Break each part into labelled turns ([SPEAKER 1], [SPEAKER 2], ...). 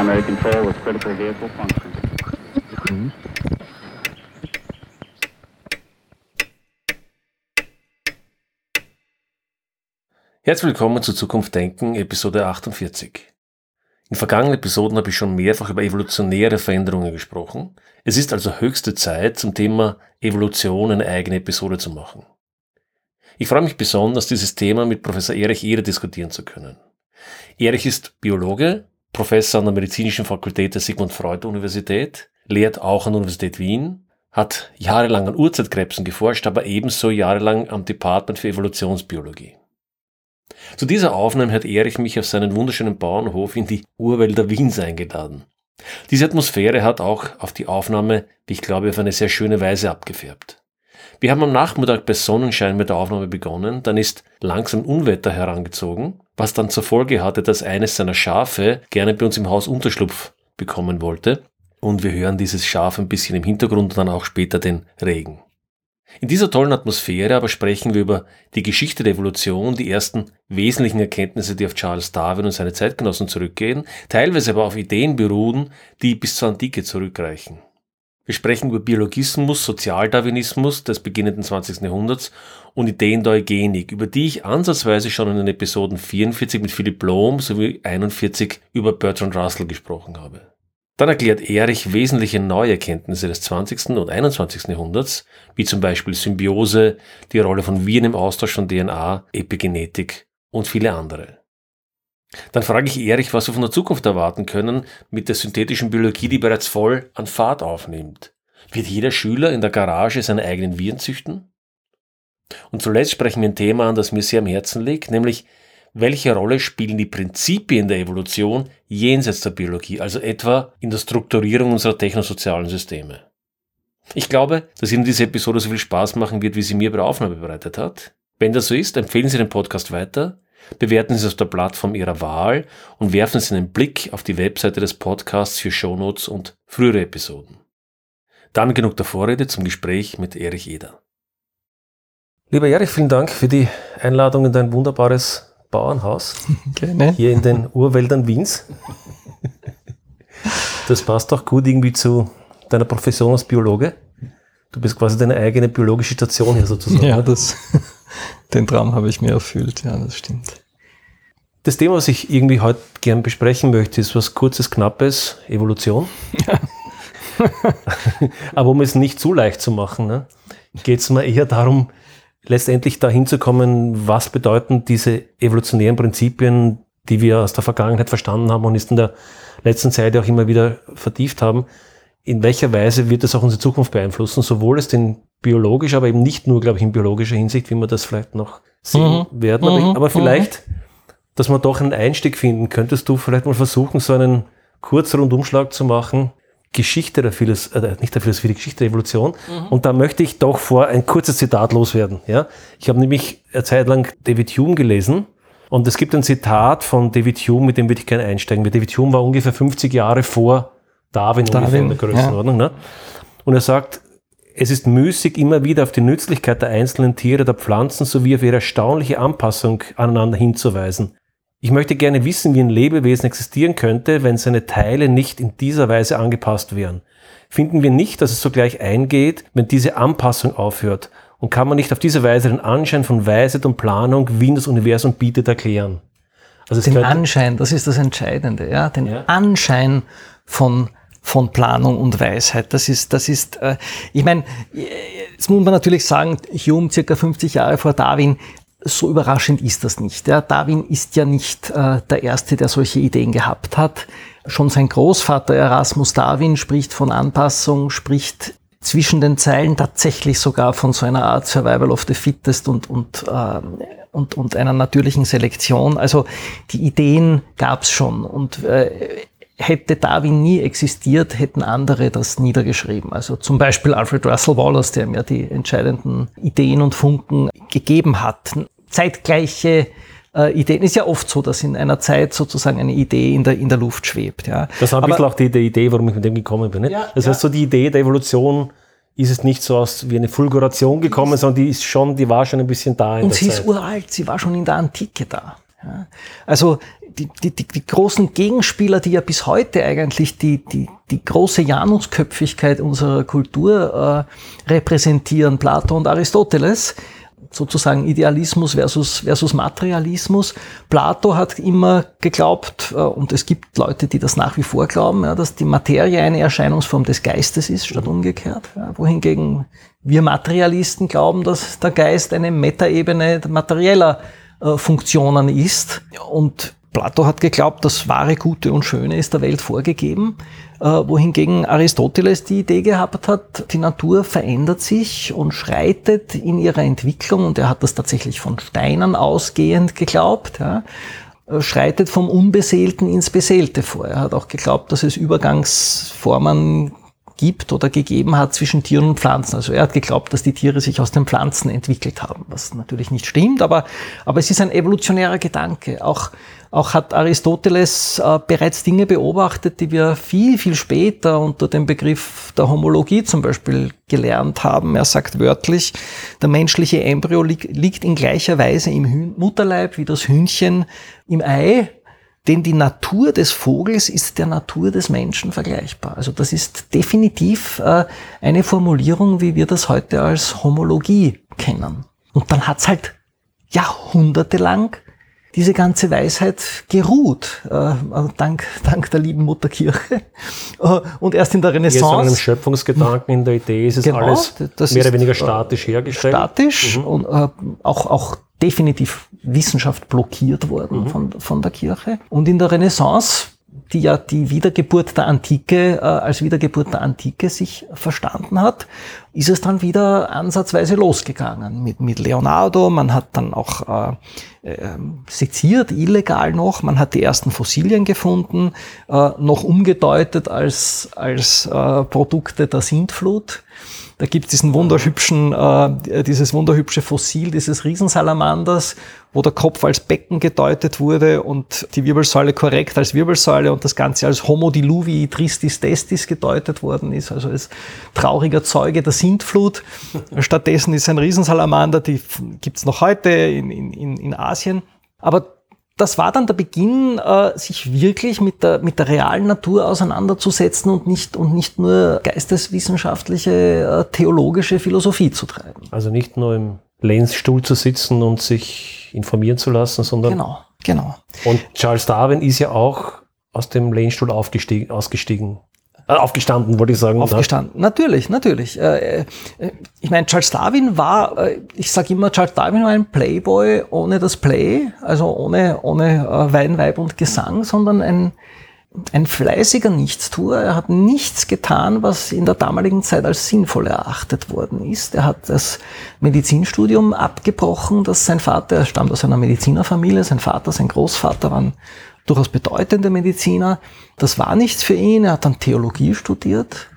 [SPEAKER 1] primary control with critical vehicle function.
[SPEAKER 2] Herzlich willkommen zu Zukunft Denken, Episode 48. In vergangenen Episoden habe ich schon mehrfach über evolutionäre Veränderungen gesprochen. Es ist also höchste Zeit, zum Thema Evolution eine eigene Episode zu machen. Ich freue mich besonders, dieses Thema mit Professor Erich Ehre diskutieren zu können. Erich ist Biologe, Professor an der Medizinischen Fakultät der Sigmund Freud Universität, lehrt auch an der Universität Wien, hat jahrelang an Urzeitkrebsen geforscht, aber ebenso jahrelang am Department für Evolutionsbiologie. Zu dieser Aufnahme hat Erich mich auf seinen wunderschönen Bauernhof in die Urwälder Wiens eingeladen. Diese Atmosphäre hat auch auf die Aufnahme, wie ich glaube, auf eine sehr schöne Weise abgefärbt. Wir haben am Nachmittag bei Sonnenschein mit der Aufnahme begonnen, dann ist langsam Unwetter herangezogen, was dann zur Folge hatte, dass eines seiner Schafe gerne bei uns im Haus Unterschlupf bekommen wollte. Und wir hören dieses Schaf ein bisschen im Hintergrund und dann auch später den Regen. In dieser tollen Atmosphäre aber sprechen wir über die Geschichte der Evolution, die ersten wesentlichen Erkenntnisse, die auf Charles Darwin und seine Zeitgenossen zurückgehen, teilweise aber auf Ideen beruhen, die bis zur Antike zurückreichen. Wir sprechen über Biologismus, Sozialdarwinismus des beginnenden 20. Jahrhunderts und Ideen der Eugenik, über die ich ansatzweise schon in den Episoden 44 mit Philipp Blohm sowie 41 über Bertrand Russell gesprochen habe. Dann erklärt Erich wesentliche neue Erkenntnisse des 20. und 21. Jahrhunderts, wie zum Beispiel Symbiose, die Rolle von Viren im Austausch von DNA, Epigenetik und viele andere. Dann frage ich Erich, was wir von der Zukunft erwarten können mit der synthetischen Biologie, die bereits voll an Fahrt aufnimmt. Wird jeder Schüler in der Garage seine eigenen Viren züchten? Und zuletzt sprechen wir ein Thema an, das mir sehr am Herzen liegt, nämlich welche Rolle spielen die Prinzipien der Evolution jenseits der Biologie, also etwa in der Strukturierung unserer technosozialen Systeme. Ich glaube, dass Ihnen diese Episode so viel Spaß machen wird, wie sie mir bei der Aufnahme bereitet hat. Wenn das so ist, empfehlen Sie den Podcast weiter, bewerten Sie es auf der Plattform Ihrer Wahl und werfen Sie einen Blick auf die Webseite des Podcasts für Shownotes und frühere Episoden. Dann genug der Vorrede zum Gespräch mit Erich Eder. Lieber Erich, vielen Dank für die Einladung in dein wunderbares Bauernhaus. Gerne. Hier in den Urwäldern Wiens. Das passt auch gut irgendwie zu deiner Profession als Biologe. Du bist quasi deine eigene biologische Station hier sozusagen.
[SPEAKER 3] Ja, das, den Traum habe ich mir erfüllt. Ja, das stimmt.
[SPEAKER 2] Das Thema, was ich irgendwie heute gern besprechen möchte, ist was kurzes, knappes, Evolution. Ja. Aber um es nicht zu leicht zu machen, ne, geht es mir eher darum, letztendlich dahin zu kommen, was bedeuten diese evolutionären Prinzipien, die wir aus der Vergangenheit verstanden haben und ist in der letzten Zeit auch immer wieder vertieft haben. In welcher Weise wird das auch unsere Zukunft beeinflussen? Sowohl es den biologisch, aber eben nicht nur, glaube ich, in biologischer Hinsicht, wie wir das vielleicht noch sehen mhm. werden. Aber, mhm. aber mhm. vielleicht, dass wir doch einen Einstieg finden. Könntest du vielleicht mal versuchen, so einen Kurzrundumschlag zu machen, Geschichte der Philosophie, äh, nicht der Philosophie, die Geschichte der Evolution. Mhm. Und da möchte ich doch vor ein kurzes Zitat loswerden. Ja? Ich habe nämlich eine Zeit lang David Hume gelesen und es gibt ein Zitat von David Hume, mit dem würde ich gerne einsteigen. David Hume war ungefähr 50 Jahre vor Darwin, Darwin in der Größenordnung. Ja. Ne? Und er sagt, es ist müßig, immer wieder auf die Nützlichkeit der einzelnen Tiere, der Pflanzen sowie auf ihre erstaunliche Anpassung aneinander hinzuweisen. Ich möchte gerne wissen, wie ein Lebewesen existieren könnte, wenn seine Teile nicht in dieser Weise angepasst wären. Finden wir nicht, dass es sogleich eingeht, wenn diese Anpassung aufhört? Und kann man nicht auf diese Weise den Anschein von Weisheit und Planung, wie das Universum bietet, erklären?
[SPEAKER 3] Also den Anschein, das ist das Entscheidende, ja, den ja. Anschein von von Planung und Weisheit. Das ist, das ist, äh, ich meine, jetzt muss man natürlich sagen, Hume circa 50 Jahre vor Darwin so überraschend ist das nicht. Ja, Darwin ist ja nicht äh, der Erste, der solche Ideen gehabt hat. Schon sein Großvater Erasmus Darwin spricht von Anpassung, spricht zwischen den Zeilen tatsächlich sogar von so einer Art Survival of the Fittest und, und, äh, und, und einer natürlichen Selektion. Also die Ideen gab es schon. Und äh, hätte Darwin nie existiert, hätten andere das niedergeschrieben. Also zum Beispiel Alfred Russel Wallace, der mir die entscheidenden Ideen und Funken gegeben hat. Zeitgleiche äh, Ideen. Ist ja oft so, dass in einer Zeit sozusagen eine Idee in der, in der Luft schwebt. Ja.
[SPEAKER 2] Das war ein bisschen auch die, die, Idee, warum ich mit dem gekommen bin. Ja, das heißt, so die Idee der Evolution ist es nicht so aus wie eine Fulguration gekommen, sondern die ist schon, die war schon ein bisschen da.
[SPEAKER 3] und sie Zeit. ist uralt, sie war schon in der Antike da. Ja. Also die, die, die, die großen Gegenspieler, die ja bis heute eigentlich die, die, die große Janusköpfigkeit unserer Kultur äh, repräsentieren, Plato und Aristoteles, sozusagen Idealismus versus, versus Materialismus. Plato hat immer geglaubt, äh, und es gibt Leute, die das nach wie vor glauben, ja, dass die Materie eine Erscheinungsform des Geistes ist, statt umgekehrt. Ja, wohingegen wir Materialisten glauben, dass der Geist eine Metaebene materieller äh, Funktionen ist. Und Plato hat geglaubt, das wahre Gute und Schöne ist der Welt vorgegeben, äh, wohingegen Aristoteles die Idee gehabt hat, die Natur verändert sich und schreitet in ihrer Entwicklung, und er hat das tatsächlich von Steinen ausgehend geglaubt, ja, äh, schreitet vom Unbeseelten ins Beseelte vor. Er hat auch geglaubt, dass es Übergangsformen gibt oder gegeben hat zwischen Tieren und Pflanzen. Also er hat geglaubt, dass die Tiere sich aus den Pflanzen entwickelt haben, was natürlich nicht stimmt, aber, aber es ist ein evolutionärer Gedanke. Auch, auch hat Aristoteles äh, bereits Dinge beobachtet, die wir viel, viel später unter dem Begriff der Homologie zum Beispiel gelernt haben. Er sagt wörtlich, der menschliche Embryo li liegt in gleicher Weise im Hühn Mutterleib wie das Hühnchen im Ei denn die Natur des Vogels ist der Natur des Menschen vergleichbar. Also das ist definitiv äh, eine Formulierung, wie wir das heute als Homologie kennen. Und dann hat's halt jahrhundertelang diese ganze Weisheit geruht, äh, dank, dank der lieben Mutter Kirche. Äh, und erst in der Renaissance. Jetzt
[SPEAKER 2] einem Schöpfungsgedanken in der Idee ist es genau, alles mehr oder weniger statisch hergestellt.
[SPEAKER 3] Statisch mhm. und äh, auch, auch definitiv Wissenschaft blockiert worden mhm. von, von der Kirche. Und in der Renaissance die ja die Wiedergeburt der Antike äh, als Wiedergeburt der Antike sich verstanden hat, ist es dann wieder ansatzweise losgegangen mit, mit Leonardo. Man hat dann auch äh, äh, seziert, illegal noch. Man hat die ersten Fossilien gefunden, äh, noch umgedeutet als, als äh, Produkte der Sintflut. Da gibt es diesen wunderhübschen, äh, dieses wunderhübsche Fossil dieses Riesensalamanders, wo der Kopf als Becken gedeutet wurde und die Wirbelsäule korrekt als Wirbelsäule und das Ganze als Homo diluvii tristis testis gedeutet worden ist, also als trauriger Zeuge der Sintflut. Stattdessen ist ein Riesensalamander, die gibt's noch heute in, in, in Asien. Aber das war dann der Beginn, äh, sich wirklich mit der, mit der realen Natur auseinanderzusetzen und nicht, und nicht nur geisteswissenschaftliche, äh, theologische Philosophie zu treiben.
[SPEAKER 2] Also nicht nur im Lenzstuhl zu sitzen und sich informieren zu lassen, sondern.
[SPEAKER 3] Genau, genau.
[SPEAKER 2] Und Charles Darwin ist ja auch aus dem Lehnstuhl aufgestiegen, ausgestiegen. Äh, aufgestanden, wollte ich sagen.
[SPEAKER 3] Ne? Aufgestanden, ne? natürlich, natürlich. Äh, äh, ich meine, Charles Darwin war, ich sage immer, Charles Darwin war ein Playboy ohne das Play, also ohne, ohne Wein, Weib und Gesang, sondern ein, ein fleißiger Nichtstuer. Er hat nichts getan, was in der damaligen Zeit als sinnvoll erachtet worden ist. Er hat das Medizinstudium abgebrochen, das sein Vater, er stammt aus einer Medizinerfamilie, sein Vater, sein Großvater waren durchaus bedeutende Mediziner. Das war nichts für ihn. Er hat dann Theologie studiert.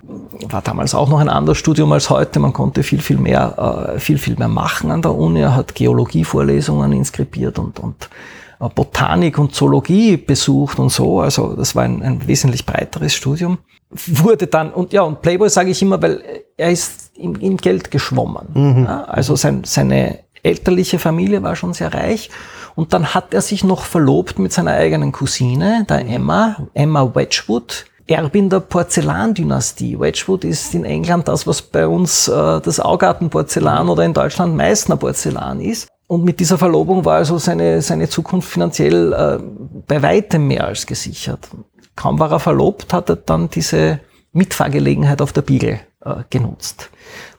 [SPEAKER 3] War damals auch noch ein anderes Studium als heute. Man konnte viel, viel mehr, äh, viel, viel mehr machen an der Uni. Er hat Geologievorlesungen inskribiert und, und äh, Botanik und Zoologie besucht und so. Also das war ein, ein wesentlich breiteres Studium. Wurde dann, und ja, und Playboy sage ich immer, weil er ist in, in Geld geschwommen. Mhm. Ja, also sein, seine elterliche Familie war schon sehr reich und dann hat er sich noch verlobt mit seiner eigenen Cousine, der Emma, Emma Wedgwood, Erbin der Porzellandynastie. Wedgwood ist in England das, was bei uns äh, das Augartenporzellan oder in Deutschland Meißner Porzellan ist. Und mit dieser Verlobung war also seine, seine Zukunft finanziell äh, bei weitem mehr als gesichert. Kaum war er verlobt, hat er dann diese Mitfahrgelegenheit auf der Beagle äh, genutzt.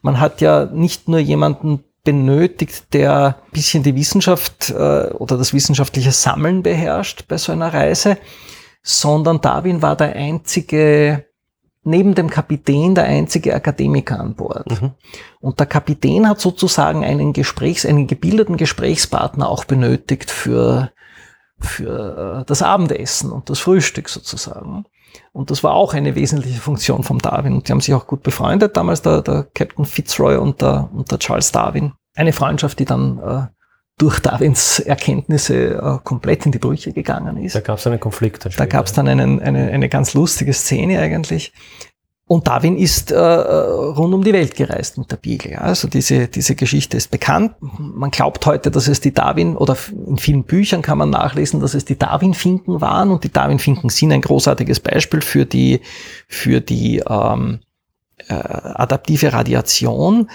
[SPEAKER 3] Man hat ja nicht nur jemanden benötigt, der ein bisschen die Wissenschaft äh, oder das wissenschaftliche Sammeln beherrscht bei so einer Reise, sondern Darwin war der einzige, neben dem Kapitän, der einzige Akademiker an Bord. Mhm. Und der Kapitän hat sozusagen einen Gesprächs-, einen gebildeten Gesprächspartner auch benötigt für, für äh, das Abendessen und das Frühstück sozusagen. Und das war auch eine wesentliche Funktion vom Darwin. Und die haben sich auch gut befreundet, damals der, der Captain Fitzroy und der, und der Charles Darwin. Eine Freundschaft, die dann äh, durch Darwins Erkenntnisse äh, komplett in die Brüche gegangen ist.
[SPEAKER 2] Da gab es einen Konflikt.
[SPEAKER 3] Da gab es dann einen, eine, eine ganz lustige Szene eigentlich. Und Darwin ist äh, rund um die Welt gereist mit der Beagle. Also diese, diese Geschichte ist bekannt. Man glaubt heute, dass es die Darwin, oder in vielen Büchern kann man nachlesen, dass es die Darwin-Finken waren. Und die Darwin-Finken sind ein großartiges Beispiel für die, für die ähm, äh, adaptive Radiation.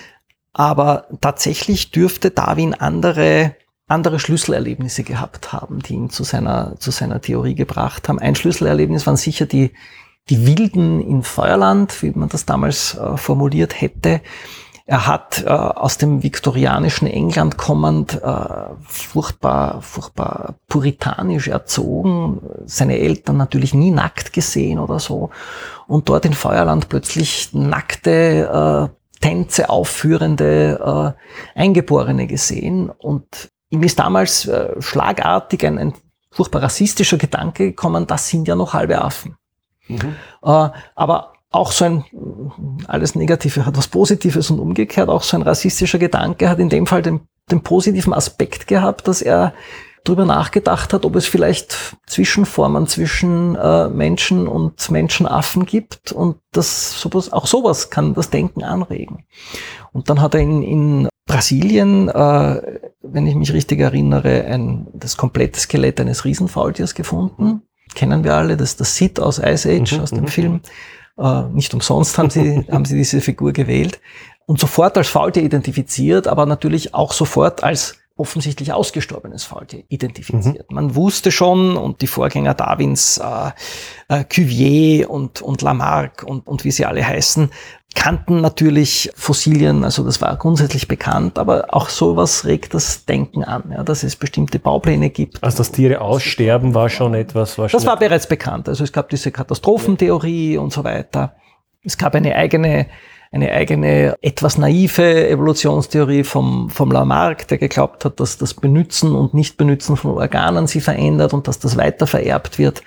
[SPEAKER 3] Aber tatsächlich dürfte Darwin andere andere Schlüsselerlebnisse gehabt haben, die ihn zu seiner, zu seiner Theorie gebracht haben. Ein Schlüsselerlebnis waren sicher die, die Wilden in Feuerland, wie man das damals äh, formuliert hätte. Er hat äh, aus dem viktorianischen England kommend äh, furchtbar, furchtbar puritanisch erzogen, seine Eltern natürlich nie nackt gesehen oder so. Und dort in Feuerland plötzlich nackte, äh, Tänze aufführende äh, Eingeborene gesehen. Und ihm ist damals äh, schlagartig ein, ein furchtbar rassistischer Gedanke gekommen, das sind ja noch halbe Affen. Mhm. Äh, aber auch so ein, alles Negative hat was Positives und umgekehrt, auch so ein rassistischer Gedanke hat in dem Fall den, den positiven Aspekt gehabt, dass er darüber nachgedacht hat, ob es vielleicht Zwischenformen zwischen äh, Menschen und Menschenaffen gibt und das sowas, auch sowas kann das Denken anregen. Und dann hat er in, in Brasilien, äh, wenn ich mich richtig erinnere, ein, das komplette Skelett eines Riesenfaultiers gefunden kennen wir alle, das ist das Sid aus Ice Age, mhm, aus dem mhm. Film. Äh, nicht umsonst haben sie, haben sie diese Figur gewählt. Und sofort als Faultier identifiziert, aber natürlich auch sofort als offensichtlich ausgestorbenes Faultier identifiziert. Mhm. Man wusste schon, und die Vorgänger Darwins, äh, äh, Cuvier und, und Lamarck und, und wie sie alle heißen, kannten natürlich Fossilien, also das war grundsätzlich bekannt, aber auch sowas regt das Denken an, ja, dass es bestimmte Baupläne gibt.
[SPEAKER 2] Also dass Tiere aussterben war schon etwas.
[SPEAKER 3] War schon das war bereits bekannt. Also es gab diese Katastrophentheorie und so weiter. Es gab eine eigene eine eigene, etwas naive Evolutionstheorie vom, vom Lamarck, der geglaubt hat, dass das Benützen und Nichtbenützen von Organen sie verändert und dass das weiter vererbt wird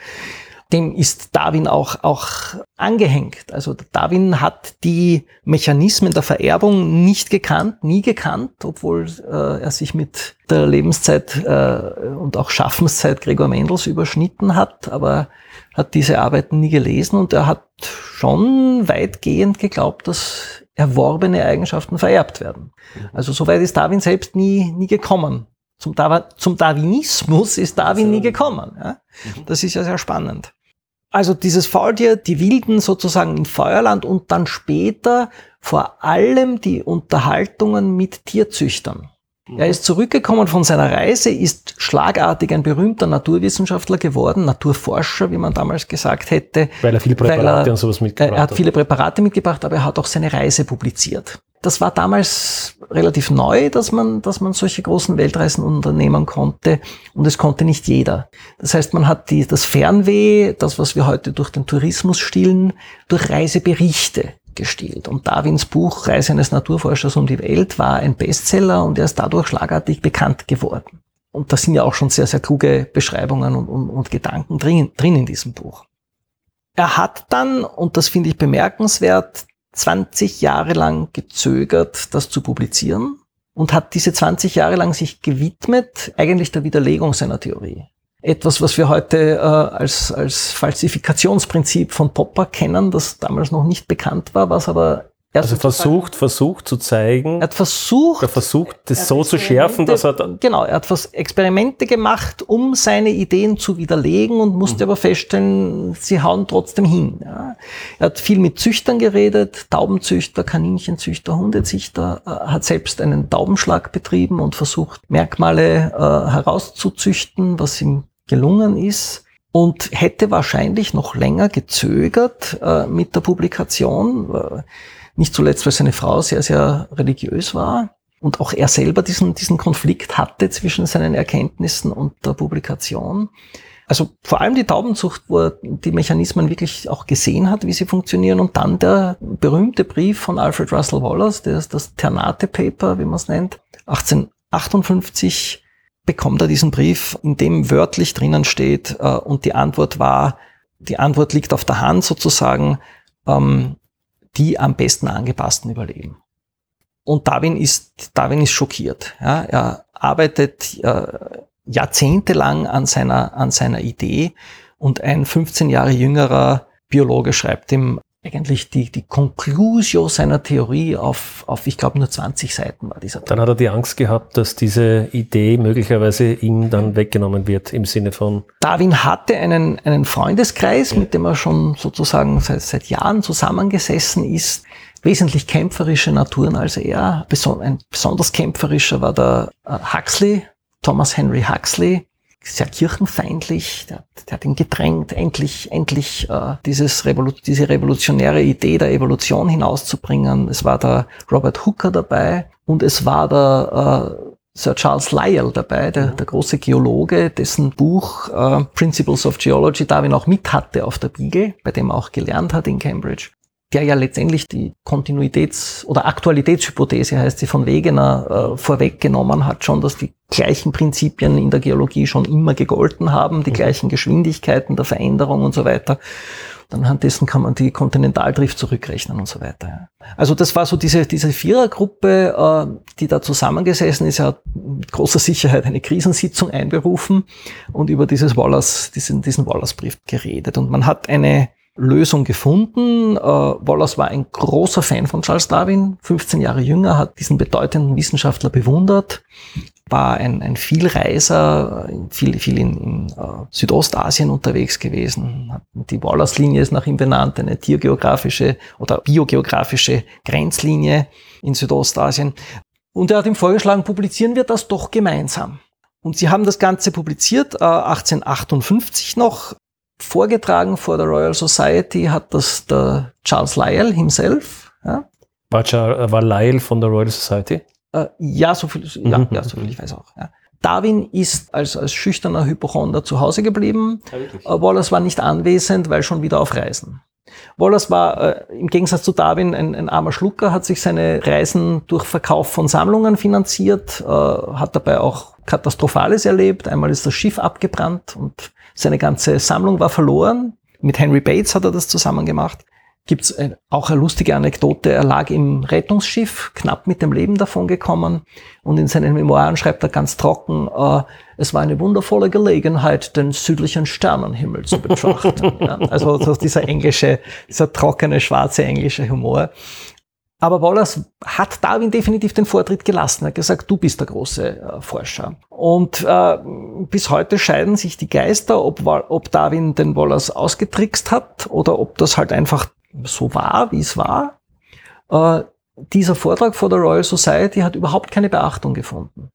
[SPEAKER 3] dem ist Darwin auch, auch angehängt. Also Darwin hat die Mechanismen der Vererbung nicht gekannt, nie gekannt, obwohl äh, er sich mit der Lebenszeit äh, und auch Schaffenszeit Gregor Mendels überschnitten hat, aber hat diese Arbeiten nie gelesen und er hat schon weitgehend geglaubt, dass erworbene Eigenschaften vererbt werden. Also soweit ist Darwin selbst nie, nie gekommen. Zum, Dar zum Darwinismus ist Darwin nie gekommen. Ja? Mhm. Das ist ja sehr spannend. Also dieses Faultier, die Wilden sozusagen in Feuerland und dann später vor allem die Unterhaltungen mit Tierzüchtern. Er ist zurückgekommen von seiner Reise, ist schlagartig ein berühmter Naturwissenschaftler geworden, Naturforscher, wie man damals gesagt hätte.
[SPEAKER 2] Weil er viele Präparate er, und sowas mitgebracht hat.
[SPEAKER 3] Er hat viele Präparate mitgebracht, aber er hat auch seine Reise publiziert. Das war damals relativ neu, dass man, dass man solche großen Weltreisen unternehmen konnte und es konnte nicht jeder. Das heißt, man hat die, das Fernweh, das, was wir heute durch den Tourismus stillen, durch Reiseberichte gestielt. Und Darwins Buch Reise eines Naturforschers um die Welt war ein Bestseller und er ist dadurch schlagartig bekannt geworden. Und da sind ja auch schon sehr, sehr kluge Beschreibungen und, und, und Gedanken drin, drin in diesem Buch. Er hat dann, und das finde ich bemerkenswert, 20 Jahre lang gezögert, das zu publizieren und hat diese 20 Jahre lang sich gewidmet eigentlich der Widerlegung seiner Theorie. Etwas, was wir heute äh, als, als Falsifikationsprinzip von Popper kennen, das damals noch nicht bekannt war, was aber
[SPEAKER 2] also versucht, versucht zu zeigen.
[SPEAKER 3] Er hat versucht.
[SPEAKER 2] Er versucht, das so zu schärfen, dass er dann.
[SPEAKER 3] Genau, er hat Experimente gemacht, um seine Ideen zu widerlegen und musste mhm. aber feststellen, sie hauen trotzdem hin. Ja. Er hat viel mit Züchtern geredet, Taubenzüchter, Kaninchenzüchter, Hundezüchter, äh, hat selbst einen Taubenschlag betrieben und versucht, Merkmale äh, herauszuzüchten, was ihm gelungen ist und hätte wahrscheinlich noch länger gezögert äh, mit der Publikation, äh, nicht zuletzt, weil seine Frau sehr, sehr religiös war und auch er selber diesen, diesen Konflikt hatte zwischen seinen Erkenntnissen und der Publikation. Also vor allem die Taubenzucht, wo er die Mechanismen wirklich auch gesehen hat, wie sie funktionieren. Und dann der berühmte Brief von Alfred Russel Wallace, der ist das Ternate Paper, wie man es nennt, 1858 bekommt er diesen Brief, in dem wörtlich drinnen steht, äh, und die Antwort war, die Antwort liegt auf der Hand sozusagen, ähm, die am besten angepassten überleben. Und Darwin ist, Darwin ist schockiert. Ja, er arbeitet äh, jahrzehntelang an seiner, an seiner Idee und ein 15 Jahre jüngerer Biologe schreibt ihm eigentlich die, die Conclusio seiner Theorie auf, auf ich glaube, nur 20 Seiten war dieser.
[SPEAKER 2] Dann hat er die Angst gehabt, dass diese Idee möglicherweise ihm dann weggenommen wird im Sinne von.
[SPEAKER 3] Darwin hatte einen, einen Freundeskreis, mit dem er schon sozusagen seit, seit Jahren zusammengesessen ist. Wesentlich kämpferische Naturen als er. Ein besonders kämpferischer war der äh, Huxley, Thomas Henry Huxley, sehr kirchenfeindlich, der, der hat ihn gedrängt, endlich, endlich äh, dieses Revolu diese revolutionäre Idee der Evolution hinauszubringen. Es war der Robert Hooker dabei und es war der äh, Sir Charles Lyell dabei, der, der große Geologe, dessen Buch äh, Principles of Geology Darwin auch mit hatte auf der Biege, bei dem er auch gelernt hat in Cambridge der ja letztendlich die Kontinuitäts- oder Aktualitätshypothese heißt sie von Wegener äh, vorweggenommen hat, schon, dass die gleichen Prinzipien in der Geologie schon immer gegolten haben, die mhm. gleichen Geschwindigkeiten der Veränderung und so weiter. Anhand dessen kann man die Kontinentaldrift zurückrechnen und so weiter. Also das war so diese, diese Vierergruppe, äh, die da zusammengesessen ist, ja mit großer Sicherheit eine Krisensitzung einberufen und über dieses Wallace, diesen, diesen Wallace-Brief geredet. Und man hat eine Lösung gefunden. Äh, Wallace war ein großer Fan von Charles Darwin, 15 Jahre jünger, hat diesen bedeutenden Wissenschaftler bewundert, war ein, ein Vielreiser, viel, viel in, in uh, Südostasien unterwegs gewesen. Die Wallace-Linie ist nach ihm benannt, eine tiergeografische oder biogeografische Grenzlinie in Südostasien. Und er hat ihm vorgeschlagen, publizieren wir das doch gemeinsam. Und sie haben das Ganze publiziert, äh, 1858 noch, vorgetragen vor der Royal Society hat das der Charles Lyell himself. Ja.
[SPEAKER 2] War, war Lyell von der Royal Society?
[SPEAKER 3] Äh, ja, so viel, ja, mhm. ja, so viel ich weiß auch. Ja. Darwin ist als, als schüchterner Hypochonder zu Hause geblieben. Ja, äh, Wallace war nicht anwesend, weil schon wieder auf Reisen. Wallace war äh, im Gegensatz zu Darwin ein, ein, armer Schlucker, hat sich seine Reisen durch Verkauf von Sammlungen finanziert, äh, hat dabei auch Katastrophales erlebt. Einmal ist das Schiff abgebrannt und seine ganze Sammlung war verloren. Mit Henry Bates hat er das zusammen gemacht. Gibt's auch eine lustige Anekdote. Er lag im Rettungsschiff, knapp mit dem Leben davon gekommen. Und in seinen Memoiren schreibt er ganz trocken, äh, es war eine wundervolle Gelegenheit, den südlichen Sternenhimmel zu betrachten. ja, also dieser englische, dieser trockene, schwarze englische Humor. Aber Wallace hat Darwin definitiv den Vortritt gelassen. Er hat gesagt, du bist der große äh, Forscher. Und äh, bis heute scheiden sich die Geister, ob, ob Darwin den Wallace ausgetrickst hat oder ob das halt einfach so war, wie es war. Äh, dieser Vortrag vor der Royal Society hat überhaupt keine Beachtung gefunden.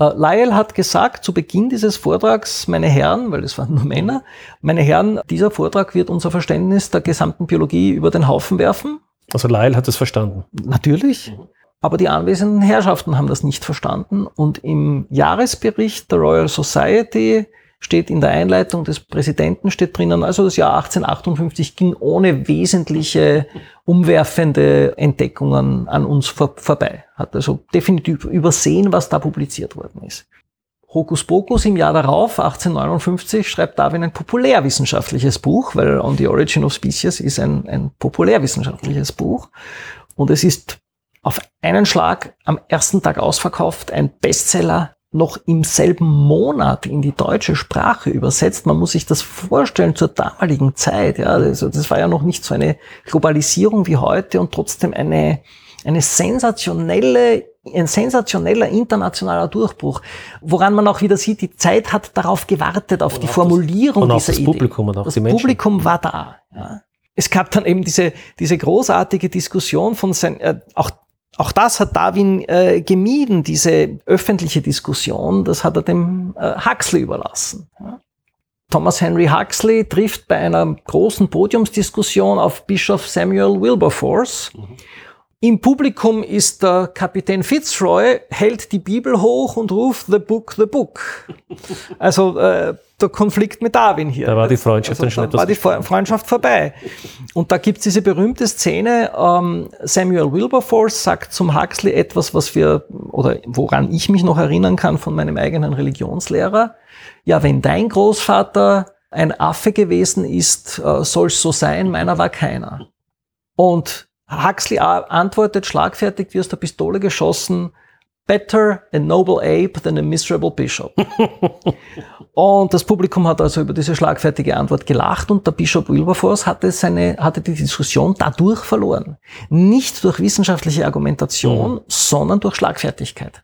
[SPEAKER 3] Äh, Lyell hat gesagt zu Beginn dieses Vortrags, meine Herren, weil es waren nur Männer, meine Herren, dieser Vortrag wird unser Verständnis der gesamten Biologie über den Haufen werfen.
[SPEAKER 2] Also Lyle hat es verstanden.
[SPEAKER 3] Natürlich. Aber die anwesenden Herrschaften haben das nicht verstanden. Und im Jahresbericht der Royal Society steht in der Einleitung des Präsidenten steht drinnen, also das Jahr 1858 ging ohne wesentliche umwerfende Entdeckungen an uns vor, vorbei. Hat also definitiv übersehen, was da publiziert worden ist. Hokus Pokus im Jahr darauf, 1859, schreibt Darwin ein populärwissenschaftliches Buch, weil On the Origin of Species ist ein, ein populärwissenschaftliches Buch. Und es ist auf einen Schlag am ersten Tag ausverkauft, ein Bestseller, noch im selben Monat in die deutsche Sprache übersetzt. Man muss sich das vorstellen zur damaligen Zeit. Ja, also das war ja noch nicht so eine Globalisierung wie heute und trotzdem eine, eine sensationelle ein sensationeller internationaler Durchbruch, woran man auch wieder sieht, die Zeit hat darauf gewartet, auf und die Formulierung
[SPEAKER 2] das, dieser das
[SPEAKER 3] Idee.
[SPEAKER 2] Publikum und auch
[SPEAKER 3] das
[SPEAKER 2] die Menschen.
[SPEAKER 3] Publikum war da. Ja. Es gab dann eben diese, diese großartige Diskussion von sein, äh, auch auch das hat Darwin äh, gemieden, diese öffentliche Diskussion, das hat er dem äh, Huxley überlassen. Ja. Thomas Henry Huxley trifft bei einer großen Podiumsdiskussion auf Bischof Samuel Wilberforce. Mhm im Publikum ist der Kapitän Fitzroy, hält die Bibel hoch und ruft The Book, The Book. Also äh, der Konflikt mit Darwin hier.
[SPEAKER 2] Da war die Freundschaft
[SPEAKER 3] also, dann schon etwas. war die Freundschaft vorbei. Und da gibt's diese berühmte Szene, ähm, Samuel Wilberforce sagt zum Huxley etwas, was wir, oder woran ich mich noch erinnern kann von meinem eigenen Religionslehrer. Ja, wenn dein Großvater ein Affe gewesen ist, äh, soll's so sein, meiner war keiner. Und Huxley antwortet schlagfertig wie aus der Pistole geschossen, better a noble ape than a miserable bishop. und das Publikum hat also über diese schlagfertige Antwort gelacht und der Bischof Wilberforce hatte seine, hatte die Diskussion dadurch verloren. Nicht durch wissenschaftliche Argumentation, mhm. sondern durch Schlagfertigkeit.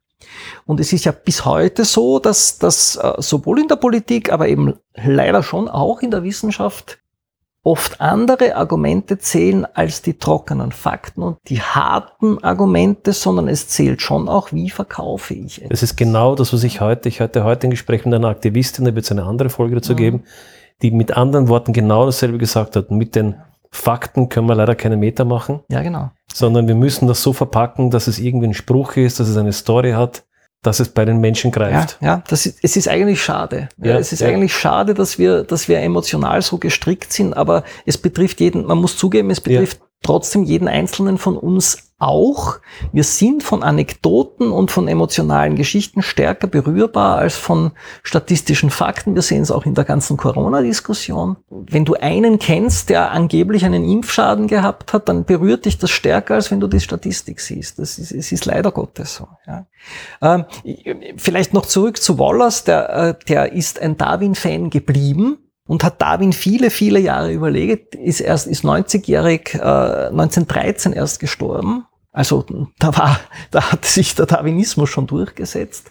[SPEAKER 3] Und es ist ja bis heute so, dass, dass äh, sowohl in der Politik, aber eben leider schon auch in der Wissenschaft oft andere Argumente zählen als die trockenen Fakten und die harten Argumente, sondern es zählt schon auch, wie verkaufe ich
[SPEAKER 2] es. Das ist genau das, was ich heute, ich hatte heute ein Gespräch mit einer Aktivistin, da wird es eine andere Folge dazu mhm. geben, die mit anderen Worten genau dasselbe gesagt hat. Mit den Fakten können wir leider keine Meter machen.
[SPEAKER 3] Ja, genau.
[SPEAKER 2] Sondern wir müssen das so verpacken, dass es irgendwie ein Spruch ist, dass es eine Story hat, dass es bei den Menschen greift.
[SPEAKER 3] Ja, ja das ist, es ist eigentlich schade. Ja, es ist ja. eigentlich schade, dass wir, dass wir emotional so gestrickt sind, aber es betrifft jeden, man muss zugeben, es betrifft. Trotzdem jeden Einzelnen von uns auch. Wir sind von Anekdoten und von emotionalen Geschichten stärker berührbar als von statistischen Fakten. Wir sehen es auch in der ganzen Corona-Diskussion. Wenn du einen kennst, der angeblich einen Impfschaden gehabt hat, dann berührt dich das stärker, als wenn du die Statistik siehst. Das ist, es ist leider Gottes so. Ja. Ähm, vielleicht noch zurück zu Wallace, der, äh, der ist ein Darwin-Fan geblieben und hat Darwin viele, viele Jahre überlegt, ist erst, ist 90-jährig, äh, 1913 erst gestorben. Also da war, da hat sich der Darwinismus schon durchgesetzt.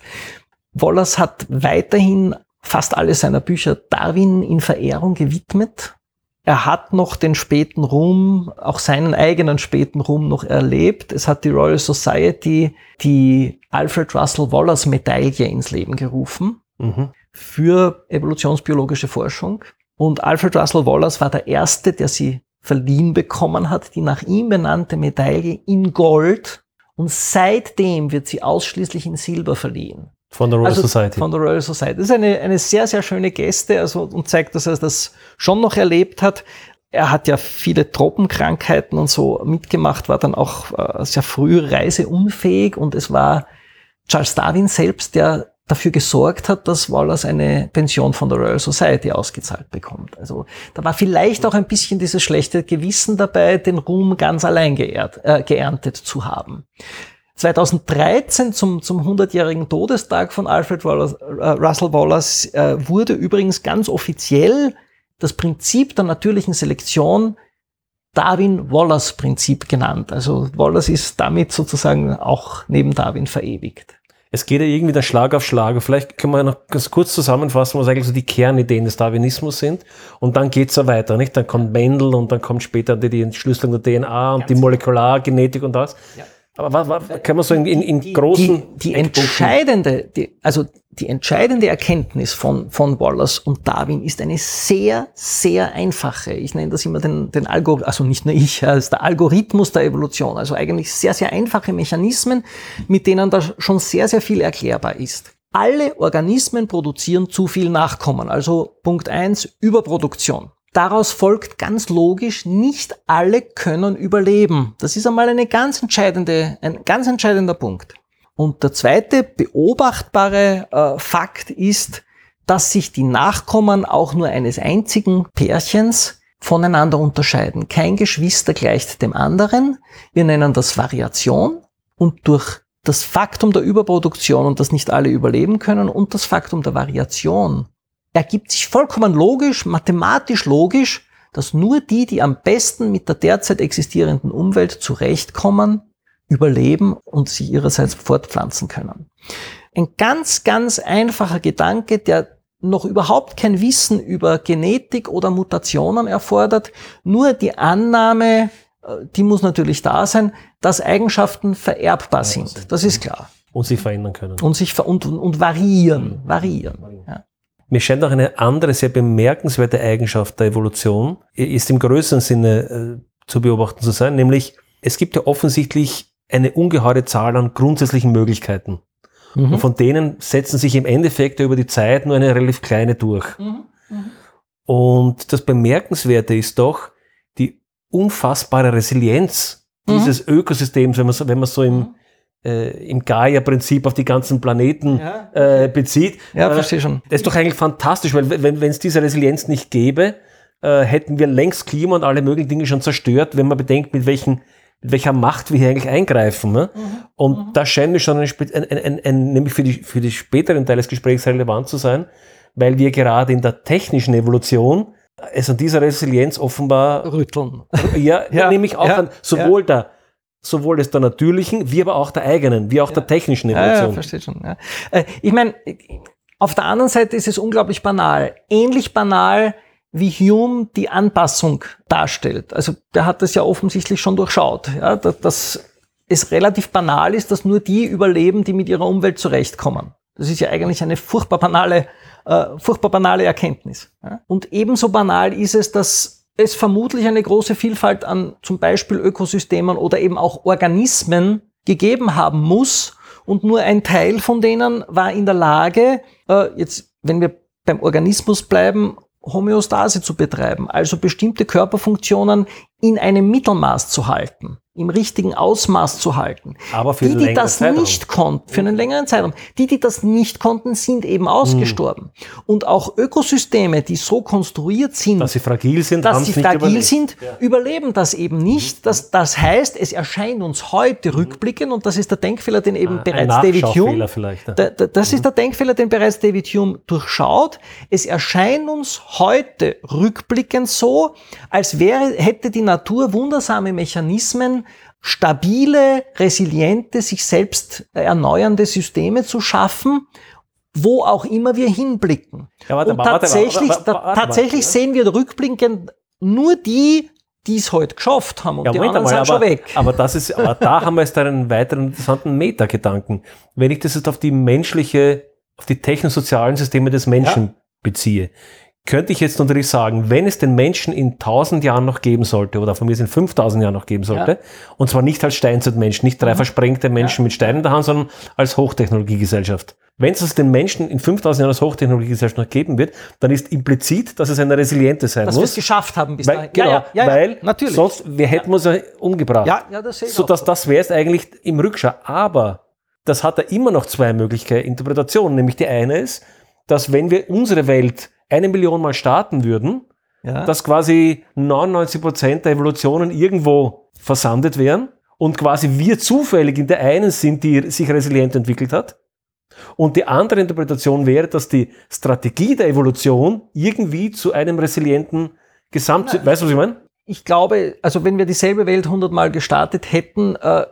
[SPEAKER 3] Wallace hat weiterhin fast alle seiner Bücher Darwin in Verehrung gewidmet. Er hat noch den späten Ruhm, auch seinen eigenen späten Ruhm noch erlebt. Es hat die Royal Society die Alfred Russell Wallace Medaille ins Leben gerufen. Mhm für evolutionsbiologische Forschung. Und Alfred Russel Wallace war der Erste, der sie verliehen bekommen hat, die nach ihm benannte Medaille in Gold. Und seitdem wird sie ausschließlich in Silber verliehen.
[SPEAKER 2] Von der Royal also Society.
[SPEAKER 3] Von der Royal Society. Das ist eine, eine sehr, sehr schöne Geste also, und zeigt, dass er das schon noch erlebt hat. Er hat ja viele Tropenkrankheiten und so mitgemacht, war dann auch äh, sehr früh reiseunfähig und es war Charles Darwin selbst, der dafür gesorgt hat, dass Wallace eine Pension von der Royal Society ausgezahlt bekommt. Also da war vielleicht auch ein bisschen dieses schlechte Gewissen dabei, den Ruhm ganz allein geehrt, äh, geerntet zu haben. 2013 zum, zum 100-jährigen Todestag von Alfred Wallace, äh, Russell Wallace äh, wurde übrigens ganz offiziell das Prinzip der natürlichen Selektion Darwin-Wallace-Prinzip genannt. Also Wallace ist damit sozusagen auch neben Darwin verewigt
[SPEAKER 2] es geht ja irgendwie der Schlag auf Schlag. Vielleicht können wir noch ganz kurz zusammenfassen, was eigentlich so die Kernideen des Darwinismus sind. Und dann geht es so weiter, nicht? Dann kommt Mendel und dann kommt später die, die Entschlüsselung der DNA und ganz die Molekulargenetik und das. Ja. Aber was, was kann man so in, in, in großen...
[SPEAKER 3] Die, die entscheidende, die, also die entscheidende Erkenntnis von, von Wallace und Darwin ist eine sehr, sehr einfache. Ich nenne das immer den, den Algorithmus, also nicht nur ich, es ist der Algorithmus der Evolution. Also eigentlich sehr, sehr einfache Mechanismen, mit denen da schon sehr, sehr viel erklärbar ist. Alle Organismen produzieren zu viel Nachkommen. Also Punkt eins Überproduktion. Daraus folgt ganz logisch, nicht alle können überleben. Das ist einmal eine ganz entscheidende, ein ganz entscheidender Punkt. Und der zweite beobachtbare äh, Fakt ist, dass sich die Nachkommen auch nur eines einzigen Pärchens voneinander unterscheiden. Kein Geschwister gleicht dem anderen. Wir nennen das Variation. Und durch das Faktum der Überproduktion und dass nicht alle überleben können und das Faktum der Variation ergibt sich vollkommen logisch, mathematisch logisch, dass nur die, die am besten mit der derzeit existierenden Umwelt zurechtkommen, überleben und sich ihrerseits fortpflanzen können. Ein ganz, ganz einfacher Gedanke, der noch überhaupt kein Wissen über Genetik oder Mutationen erfordert, nur die Annahme, äh, die muss natürlich da sein, dass Eigenschaften vererbbar sind. Das ist klar.
[SPEAKER 2] Und sich verändern können.
[SPEAKER 3] Und sich ver und, und variieren, variieren.
[SPEAKER 2] Mir scheint auch eine andere sehr bemerkenswerte Eigenschaft der Evolution, ist im größeren Sinne äh, zu beobachten zu sein, nämlich es gibt ja offensichtlich eine ungeheure Zahl an grundsätzlichen Möglichkeiten. Mhm. Und von denen setzen sich im Endeffekt über die Zeit nur eine relativ kleine durch. Mhm. Mhm. Und das Bemerkenswerte ist doch die unfassbare Resilienz mhm. dieses Ökosystems, wenn man man so im, mhm. Äh, im Gaia-Prinzip auf die ganzen Planeten ja. äh, bezieht.
[SPEAKER 3] Ja, äh, verstehe schon.
[SPEAKER 2] Das ist doch eigentlich fantastisch, weil wenn es diese Resilienz nicht gäbe, äh, hätten wir längst Klima und alle möglichen Dinge schon zerstört, wenn man bedenkt, mit welchen mit welcher Macht wir hier eigentlich eingreifen. Ne? Mhm. Und mhm. da scheint mir schon ein, ein, ein, ein, nämlich für die, für die späteren Teil des Gesprächs relevant zu sein, weil wir gerade in der technischen Evolution es an dieser Resilienz offenbar
[SPEAKER 3] rütteln.
[SPEAKER 2] Ja, ja nämlich auch ja, an sowohl ja. der sowohl des der natürlichen, wie aber auch der eigenen, wie auch der technischen Evolution. Ja, ja
[SPEAKER 3] verstehe schon. Ja. Äh, ich meine, auf der anderen Seite ist es unglaublich banal. Ähnlich banal wie Hume die Anpassung darstellt. Also der hat das ja offensichtlich schon durchschaut, ja, dass, dass es relativ banal ist, dass nur die überleben, die mit ihrer Umwelt zurechtkommen. Das ist ja eigentlich eine furchtbar banale, äh, furchtbar banale Erkenntnis. Ja. Und ebenso banal ist es, dass es vermutlich eine große Vielfalt an zum Beispiel Ökosystemen oder eben auch Organismen gegeben haben muss. Und nur ein Teil von denen war in der Lage, äh, jetzt wenn wir beim Organismus bleiben, Homöostase zu betreiben, also bestimmte Körperfunktionen in einem Mittelmaß zu halten im richtigen Ausmaß zu halten.
[SPEAKER 2] Aber für
[SPEAKER 3] die, die das Zeitraum. nicht konnten, für einen längeren Zeitraum, die, die das nicht konnten, sind eben ausgestorben. Mhm. Und auch Ökosysteme, die so konstruiert sind,
[SPEAKER 2] dass sie fragil sind,
[SPEAKER 3] dass sie fragil sind, ja. überleben das eben nicht. Mhm. Das, das heißt, es erscheint uns heute mhm. rückblickend, und das ist der Denkfehler, den eben ah, bereits David Hume,
[SPEAKER 2] vielleicht, ja.
[SPEAKER 3] da, da, das mhm. ist der Denkfehler, den bereits David Hume durchschaut. Es erscheint uns heute rückblickend so, als wäre, hätte die Natur wundersame Mechanismen, stabile, resiliente, sich selbst erneuernde Systeme zu schaffen, wo auch immer wir hinblicken. Ja, warte, Und tatsächlich, warte, warte, tatsächlich sehen wir rückblickend nur die, die es heute geschafft haben und
[SPEAKER 2] ja, die anderen mal, sind aber, schon weg. Aber, das ist, aber da haben wir jetzt einen weiteren interessanten Metagedanken. Wenn ich das jetzt auf die menschliche, auf die technosozialen Systeme des Menschen ja. beziehe, könnte ich jetzt natürlich sagen, wenn es den Menschen in 1000 Jahren noch geben sollte oder von mir in 5000 Jahren noch geben sollte, ja. und zwar nicht als Steinzeitmenschen, nicht drei mhm. versprengte Menschen ja. mit Steinen in der Hand, sondern als Hochtechnologiegesellschaft. Wenn es den Menschen in 5000 Jahren als Hochtechnologiegesellschaft noch geben wird, dann ist implizit, dass es eine resiliente sein
[SPEAKER 3] dass
[SPEAKER 2] muss.
[SPEAKER 3] Dass wir es geschafft haben
[SPEAKER 2] bis weil, dahin. Genau, ja, ja, weil natürlich. sonst, wir hätten uns ja umgebracht.
[SPEAKER 3] Ja, ja, das sehe
[SPEAKER 2] ich so dass das wäre es eigentlich im Rückschau. Aber das hat er immer noch zwei mögliche Interpretationen. Nämlich die eine ist, dass wenn wir unsere Welt eine Million Mal starten würden, ja. dass quasi 99 Prozent der Evolutionen irgendwo versandet wären und quasi wir zufällig in der einen sind, die sich resilient entwickelt hat. Und die andere Interpretation wäre, dass die Strategie der Evolution irgendwie zu einem resilienten Gesamt... Nein. Weißt du, was ich meine?
[SPEAKER 3] Ich glaube, also wenn wir dieselbe Welt hundertmal gestartet hätten, äh,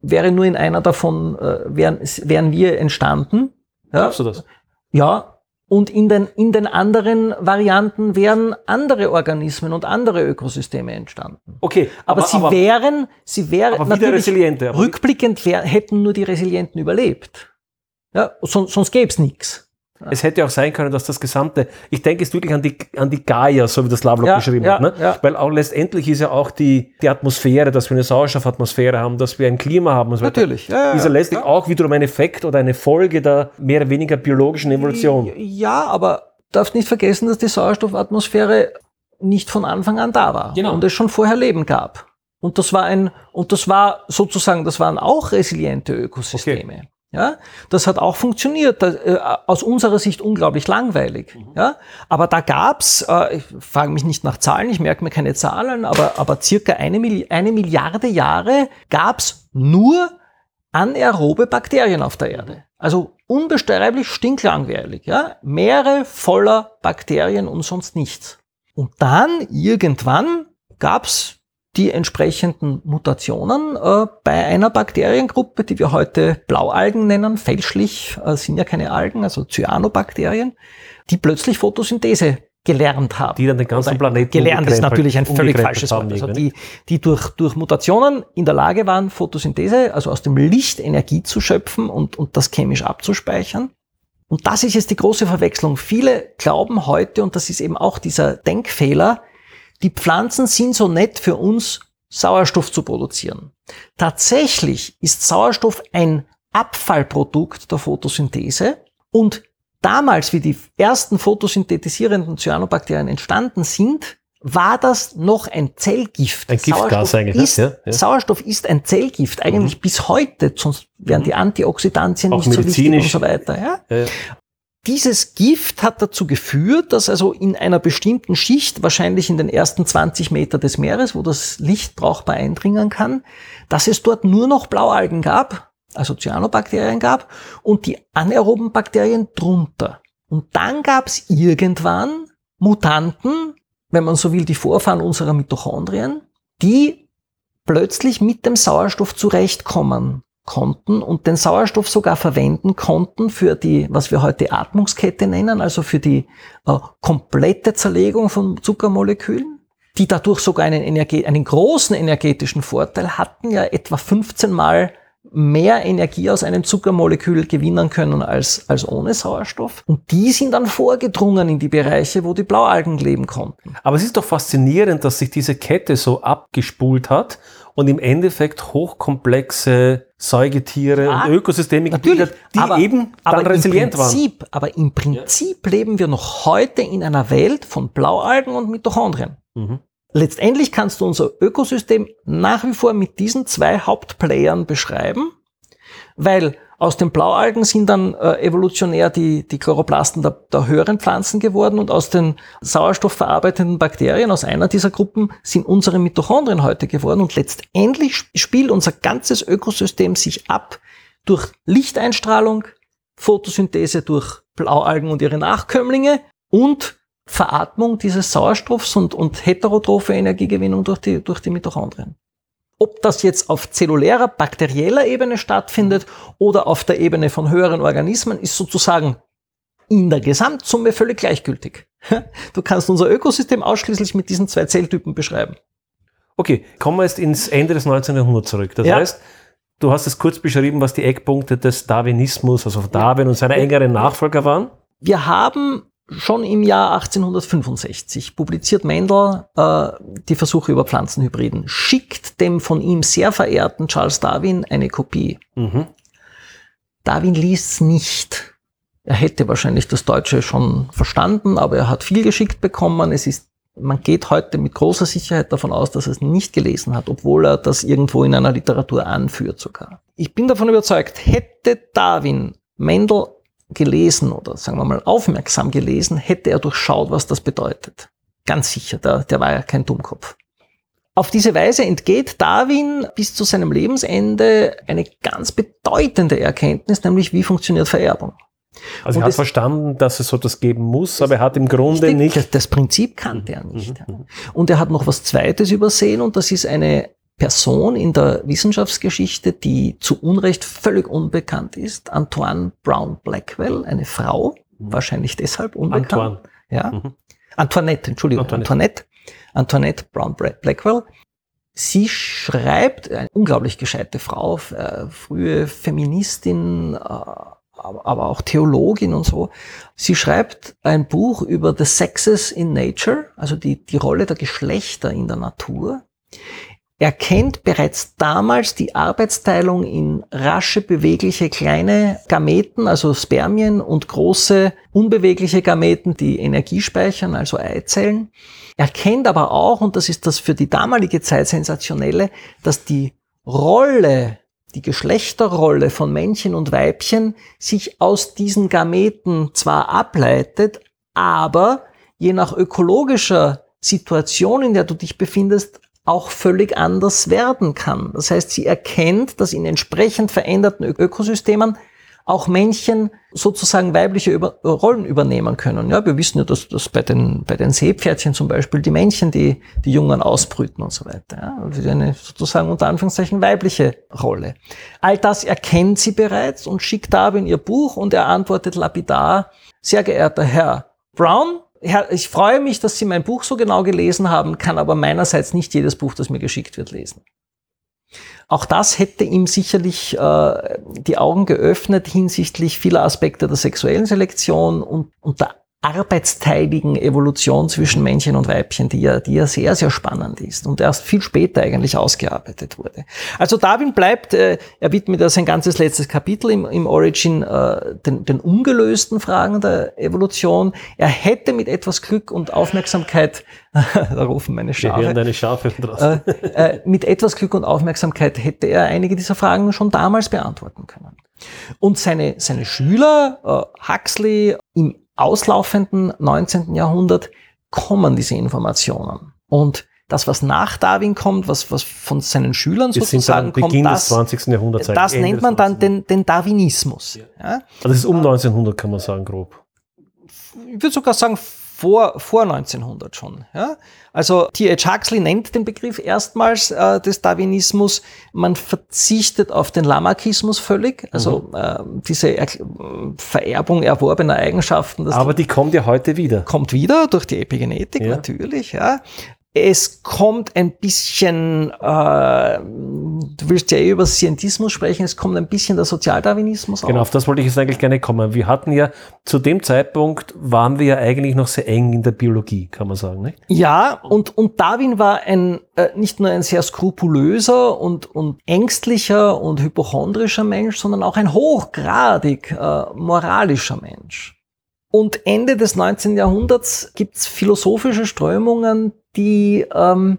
[SPEAKER 3] wäre nur in einer davon, äh, wären, wären wir entstanden.
[SPEAKER 2] Ja? Glaubst du das?
[SPEAKER 3] Ja, und in den, in den anderen Varianten wären andere Organismen und andere Ökosysteme entstanden.
[SPEAKER 2] Okay.
[SPEAKER 3] Aber, aber sie aber, wären, sie wären
[SPEAKER 2] natürlich resiliente,
[SPEAKER 3] rückblickend wär, hätten nur die Resilienten überlebt. Ja, sonst, sonst gäbe es nichts.
[SPEAKER 2] Es hätte auch sein können, dass das gesamte, ich denke jetzt wirklich an die, an die Gaia, so wie das Lovelock ja, beschrieben ja, hat, ne? Ja. weil auch letztendlich ist ja auch die, die Atmosphäre, dass wir eine Sauerstoffatmosphäre haben, dass wir ein Klima haben und so
[SPEAKER 3] weiter. Natürlich. Ja,
[SPEAKER 2] ist ja letztlich auch wiederum ein Effekt oder eine Folge der mehr oder weniger biologischen Evolution.
[SPEAKER 3] Ja, aber darfst nicht vergessen, dass die Sauerstoffatmosphäre nicht von Anfang an da war genau. und es schon vorher Leben gab. Und das war ein, und das war sozusagen, das waren auch resiliente Ökosysteme. Okay. Ja, das hat auch funktioniert. Äh, aus unserer Sicht unglaublich langweilig. Mhm. Ja, aber da gab's, äh, ich frage mich nicht nach Zahlen, ich merke mir keine Zahlen, aber, aber circa eine, Milli eine Milliarde Jahre gab's nur anaerobe Bakterien auf der Erde. Also unbestreitlich stinklangweilig. Ja, Meere voller Bakterien und sonst nichts. Und dann irgendwann gab's die entsprechenden Mutationen äh, bei einer Bakteriengruppe, die wir heute Blaualgen nennen, fälschlich, äh, sind ja keine Algen, also Cyanobakterien, die plötzlich Photosynthese gelernt haben.
[SPEAKER 2] Die dann den ganzen Planeten
[SPEAKER 3] gelernt ist natürlich ein völlig falsches Wort. Also die, die durch, durch Mutationen in der Lage waren, Photosynthese, also aus dem Licht Energie zu schöpfen und, und das chemisch abzuspeichern. Und das ist jetzt die große Verwechslung. Viele glauben heute, und das ist eben auch dieser Denkfehler, die Pflanzen sind so nett für uns, Sauerstoff zu produzieren. Tatsächlich ist Sauerstoff ein Abfallprodukt der Photosynthese und damals, wie die ersten photosynthetisierenden Cyanobakterien entstanden sind, war das noch ein Zellgift.
[SPEAKER 2] Ein Giftgas eigentlich.
[SPEAKER 3] Ne? Ist, ja, ja. Sauerstoff ist ein Zellgift, eigentlich mhm. bis heute, sonst wären die Antioxidantien
[SPEAKER 2] Auch
[SPEAKER 3] nicht so wichtig und so weiter. Ja? Dieses Gift hat dazu geführt, dass also in einer bestimmten Schicht, wahrscheinlich in den ersten 20 Meter des Meeres, wo das Licht brauchbar eindringen kann, dass es dort nur noch Blaualgen gab, also Cyanobakterien gab und die anaeroben Bakterien drunter. Und dann gab es irgendwann Mutanten, wenn man so will, die Vorfahren unserer Mitochondrien, die plötzlich mit dem Sauerstoff zurechtkommen konnten und den Sauerstoff sogar verwenden konnten für die, was wir heute Atmungskette nennen, also für die äh, komplette Zerlegung von Zuckermolekülen, die dadurch sogar einen, Energie, einen großen energetischen Vorteil hatten, ja etwa 15 Mal mehr Energie aus einem Zuckermolekül gewinnen können als, als ohne Sauerstoff. Und die sind dann vorgedrungen in die Bereiche, wo die Blaualgen leben konnten.
[SPEAKER 2] Aber es ist doch faszinierend, dass sich diese Kette so abgespult hat und im Endeffekt hochkomplexe Säugetiere ja, und Ökosysteme gebildet, die
[SPEAKER 3] aber,
[SPEAKER 2] eben
[SPEAKER 3] aber
[SPEAKER 2] resilient
[SPEAKER 3] Prinzip,
[SPEAKER 2] waren.
[SPEAKER 3] Aber im Prinzip ja. leben wir noch heute in einer Welt von Blaualgen und Mitochondrien. Mhm. Letztendlich kannst du unser Ökosystem nach wie vor mit diesen zwei Hauptplayern beschreiben, weil aus den Blaualgen sind dann äh, evolutionär die, die Chloroplasten der, der höheren Pflanzen geworden und aus den sauerstoffverarbeitenden Bakterien, aus einer dieser Gruppen, sind unsere Mitochondrien heute geworden und letztendlich spielt unser ganzes Ökosystem sich ab durch Lichteinstrahlung, Photosynthese durch Blaualgen und ihre Nachkömmlinge und Veratmung dieses Sauerstoffs und, und heterotrophe Energiegewinnung durch die, durch die Mitochondrien. Ob das jetzt auf zellulärer, bakterieller Ebene stattfindet oder auf der Ebene von höheren Organismen, ist sozusagen in der Gesamtsumme völlig gleichgültig. Du kannst unser Ökosystem ausschließlich mit diesen zwei Zelltypen beschreiben.
[SPEAKER 2] Okay, kommen wir jetzt ins Ende des 19. Jahrhunderts zurück. Das ja. heißt, du hast es kurz beschrieben, was die Eckpunkte des Darwinismus, also Darwin und seine engeren Nachfolger waren.
[SPEAKER 3] Wir haben Schon im Jahr 1865 publiziert Mendel äh, die Versuche über Pflanzenhybriden, schickt dem von ihm sehr verehrten Charles Darwin eine Kopie. Mhm. Darwin liest es nicht. Er hätte wahrscheinlich das Deutsche schon verstanden, aber er hat viel geschickt bekommen. Es ist, man geht heute mit großer Sicherheit davon aus, dass er es nicht gelesen hat, obwohl er das irgendwo in einer Literatur anführt sogar. Ich bin davon überzeugt, hätte Darwin Mendel gelesen oder sagen wir mal aufmerksam gelesen, hätte er durchschaut, was das bedeutet. Ganz sicher, der, der war ja kein Dummkopf. Auf diese Weise entgeht Darwin bis zu seinem Lebensende eine ganz bedeutende Erkenntnis, nämlich wie funktioniert Vererbung.
[SPEAKER 2] Also er hat verstanden, dass es so etwas geben muss, aber er hat im Grunde nicht.
[SPEAKER 3] Das, das Prinzip kannte er nicht. Mhm. Und er hat noch was Zweites übersehen und das ist eine Person in der Wissenschaftsgeschichte, die zu Unrecht völlig unbekannt ist. Antoine Brown Blackwell, eine Frau, mhm. wahrscheinlich deshalb unbekannt. Antoine. Ja. Mhm. Antoinette, Entschuldigung, Antoinette. Antoinette. Antoinette Brown Blackwell. Sie schreibt, eine unglaublich gescheite Frau, äh, frühe Feministin, äh, aber auch Theologin und so. Sie schreibt ein Buch über the sexes in nature, also die, die Rolle der Geschlechter in der Natur erkennt bereits damals die Arbeitsteilung in rasche, bewegliche kleine Gameten, also Spermien und große, unbewegliche Gameten, die Energie speichern, also Eizellen. Erkennt aber auch, und das ist das für die damalige Zeit sensationelle, dass die Rolle, die Geschlechterrolle von Männchen und Weibchen sich aus diesen Gameten zwar ableitet, aber je nach ökologischer Situation, in der du dich befindest, auch völlig anders werden kann. Das heißt, sie erkennt, dass in entsprechend veränderten Ökosystemen auch Männchen sozusagen weibliche Über Rollen übernehmen können. Ja, wir wissen ja, dass, dass bei, den, bei den Seepferdchen zum Beispiel die Männchen die, die Jungen ausbrüten und so weiter. Ja, eine sozusagen unter Anführungszeichen weibliche Rolle. All das erkennt sie bereits und schickt Darwin ihr Buch und er antwortet lapidar, sehr geehrter Herr Brown, ich freue mich, dass Sie mein Buch so genau gelesen haben, kann aber meinerseits nicht jedes Buch, das mir geschickt wird, lesen. Auch das hätte ihm sicherlich äh, die Augen geöffnet hinsichtlich vieler Aspekte der sexuellen Selektion und, der arbeitsteiligen Evolution zwischen Männchen und Weibchen, die ja, die ja sehr, sehr spannend ist und erst viel später eigentlich ausgearbeitet wurde. Also Darwin bleibt, äh, er widmet ja sein ganzes letztes Kapitel im, im Origin äh, den, den ungelösten Fragen der Evolution. Er hätte mit etwas Glück und Aufmerksamkeit, da rufen meine Schafe,
[SPEAKER 2] Wir deine Schafe
[SPEAKER 3] äh, äh, mit etwas Glück und Aufmerksamkeit hätte er einige dieser Fragen schon damals beantworten können. Und seine, seine Schüler, äh, Huxley, im auslaufenden 19. Jahrhundert kommen diese Informationen. Und das, was nach Darwin kommt, was, was von seinen Schülern
[SPEAKER 2] Wir
[SPEAKER 3] sozusagen kommt, das,
[SPEAKER 2] des 20. Jahrhunderts.
[SPEAKER 3] das nennt man dann
[SPEAKER 2] 19.
[SPEAKER 3] den, den Darwinismus. Ja.
[SPEAKER 2] Also das ist um 1900, kann man sagen, grob.
[SPEAKER 3] Ich würde sogar sagen, vor, vor 1900 schon. Ja? Also T.H. Huxley nennt den Begriff erstmals äh, des Darwinismus. Man verzichtet auf den Lamarckismus völlig, also äh, diese er Vererbung erworbener Eigenschaften.
[SPEAKER 2] Aber die kommt ja heute wieder.
[SPEAKER 3] kommt wieder durch die Epigenetik
[SPEAKER 2] Ja.
[SPEAKER 3] natürlich. Ja. Es kommt ein bisschen, äh, du willst ja eh über Scientismus sprechen, es kommt ein bisschen der Sozialdarwinismus
[SPEAKER 2] Genau,
[SPEAKER 3] auf.
[SPEAKER 2] auf das wollte ich jetzt eigentlich gerne kommen. Wir hatten ja, zu dem Zeitpunkt waren wir ja eigentlich noch sehr eng in der Biologie, kann man sagen, nicht?
[SPEAKER 3] Ja, und, und Darwin war ein, äh, nicht nur ein sehr skrupulöser und, und ängstlicher und hypochondrischer Mensch, sondern auch ein hochgradig äh, moralischer Mensch. Und Ende des 19. Jahrhunderts gibt's philosophische Strömungen, die, ähm,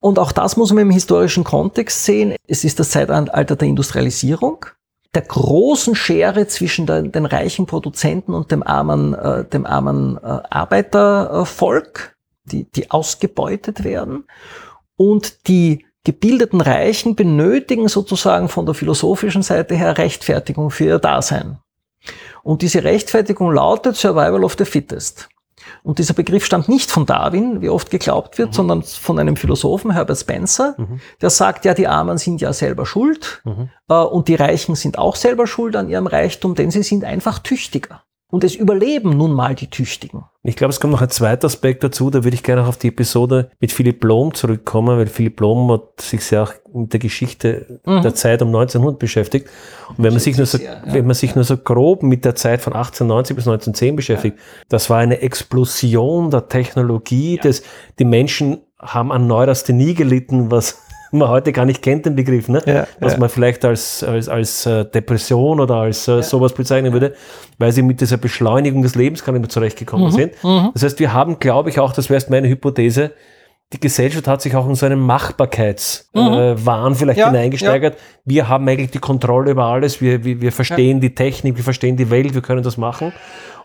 [SPEAKER 3] und auch das muss man im historischen Kontext sehen, es ist das Zeitalter der Industrialisierung, der großen Schere zwischen der, den reichen Produzenten und dem armen, äh, dem armen äh, Arbeitervolk, die, die ausgebeutet werden. Und die gebildeten Reichen benötigen sozusagen von der philosophischen Seite her Rechtfertigung für ihr Dasein. Und diese Rechtfertigung lautet Survival of the Fittest. Und dieser Begriff stammt nicht von Darwin, wie oft geglaubt wird, sondern von einem Philosophen, Herbert Spencer, der sagt, ja, die Armen sind ja selber schuld äh, und die Reichen sind auch selber schuld an ihrem Reichtum, denn sie sind einfach tüchtiger. Und es überleben nun mal die Tüchtigen.
[SPEAKER 2] Ich glaube, es kommt noch ein zweiter Aspekt dazu, da würde ich gerne auch auf die Episode mit Philipp Blom zurückkommen, weil Philipp Blom hat sich sehr auch mit der Geschichte der Zeit um 1900 beschäftigt. Und wenn man sich nur so,
[SPEAKER 3] sehr, ja.
[SPEAKER 2] wenn man sich nur so grob mit der Zeit von 1890 bis 1910 beschäftigt, das war eine Explosion der Technologie, das, die Menschen haben an Neurasthenie gelitten, was man heute gar nicht kennt, den Begriff, ne?
[SPEAKER 3] Ja,
[SPEAKER 2] was
[SPEAKER 3] ja.
[SPEAKER 2] man vielleicht als, als, als äh, Depression oder als äh, sowas bezeichnen würde, weil sie mit dieser Beschleunigung des Lebens gar nicht mehr zurechtgekommen sind. Das heißt, wir haben, glaube ich, auch, das wäre jetzt meine Hypothese, die Gesellschaft hat sich auch in so einen Machbarkeitswahn äh, Wahn vielleicht
[SPEAKER 3] Ja,
[SPEAKER 2] hineingesteigert. Wir haben eigentlich die Kontrolle über alles, wir, wir, wir verstehen die Technik, wir verstehen die Welt, wir können das machen.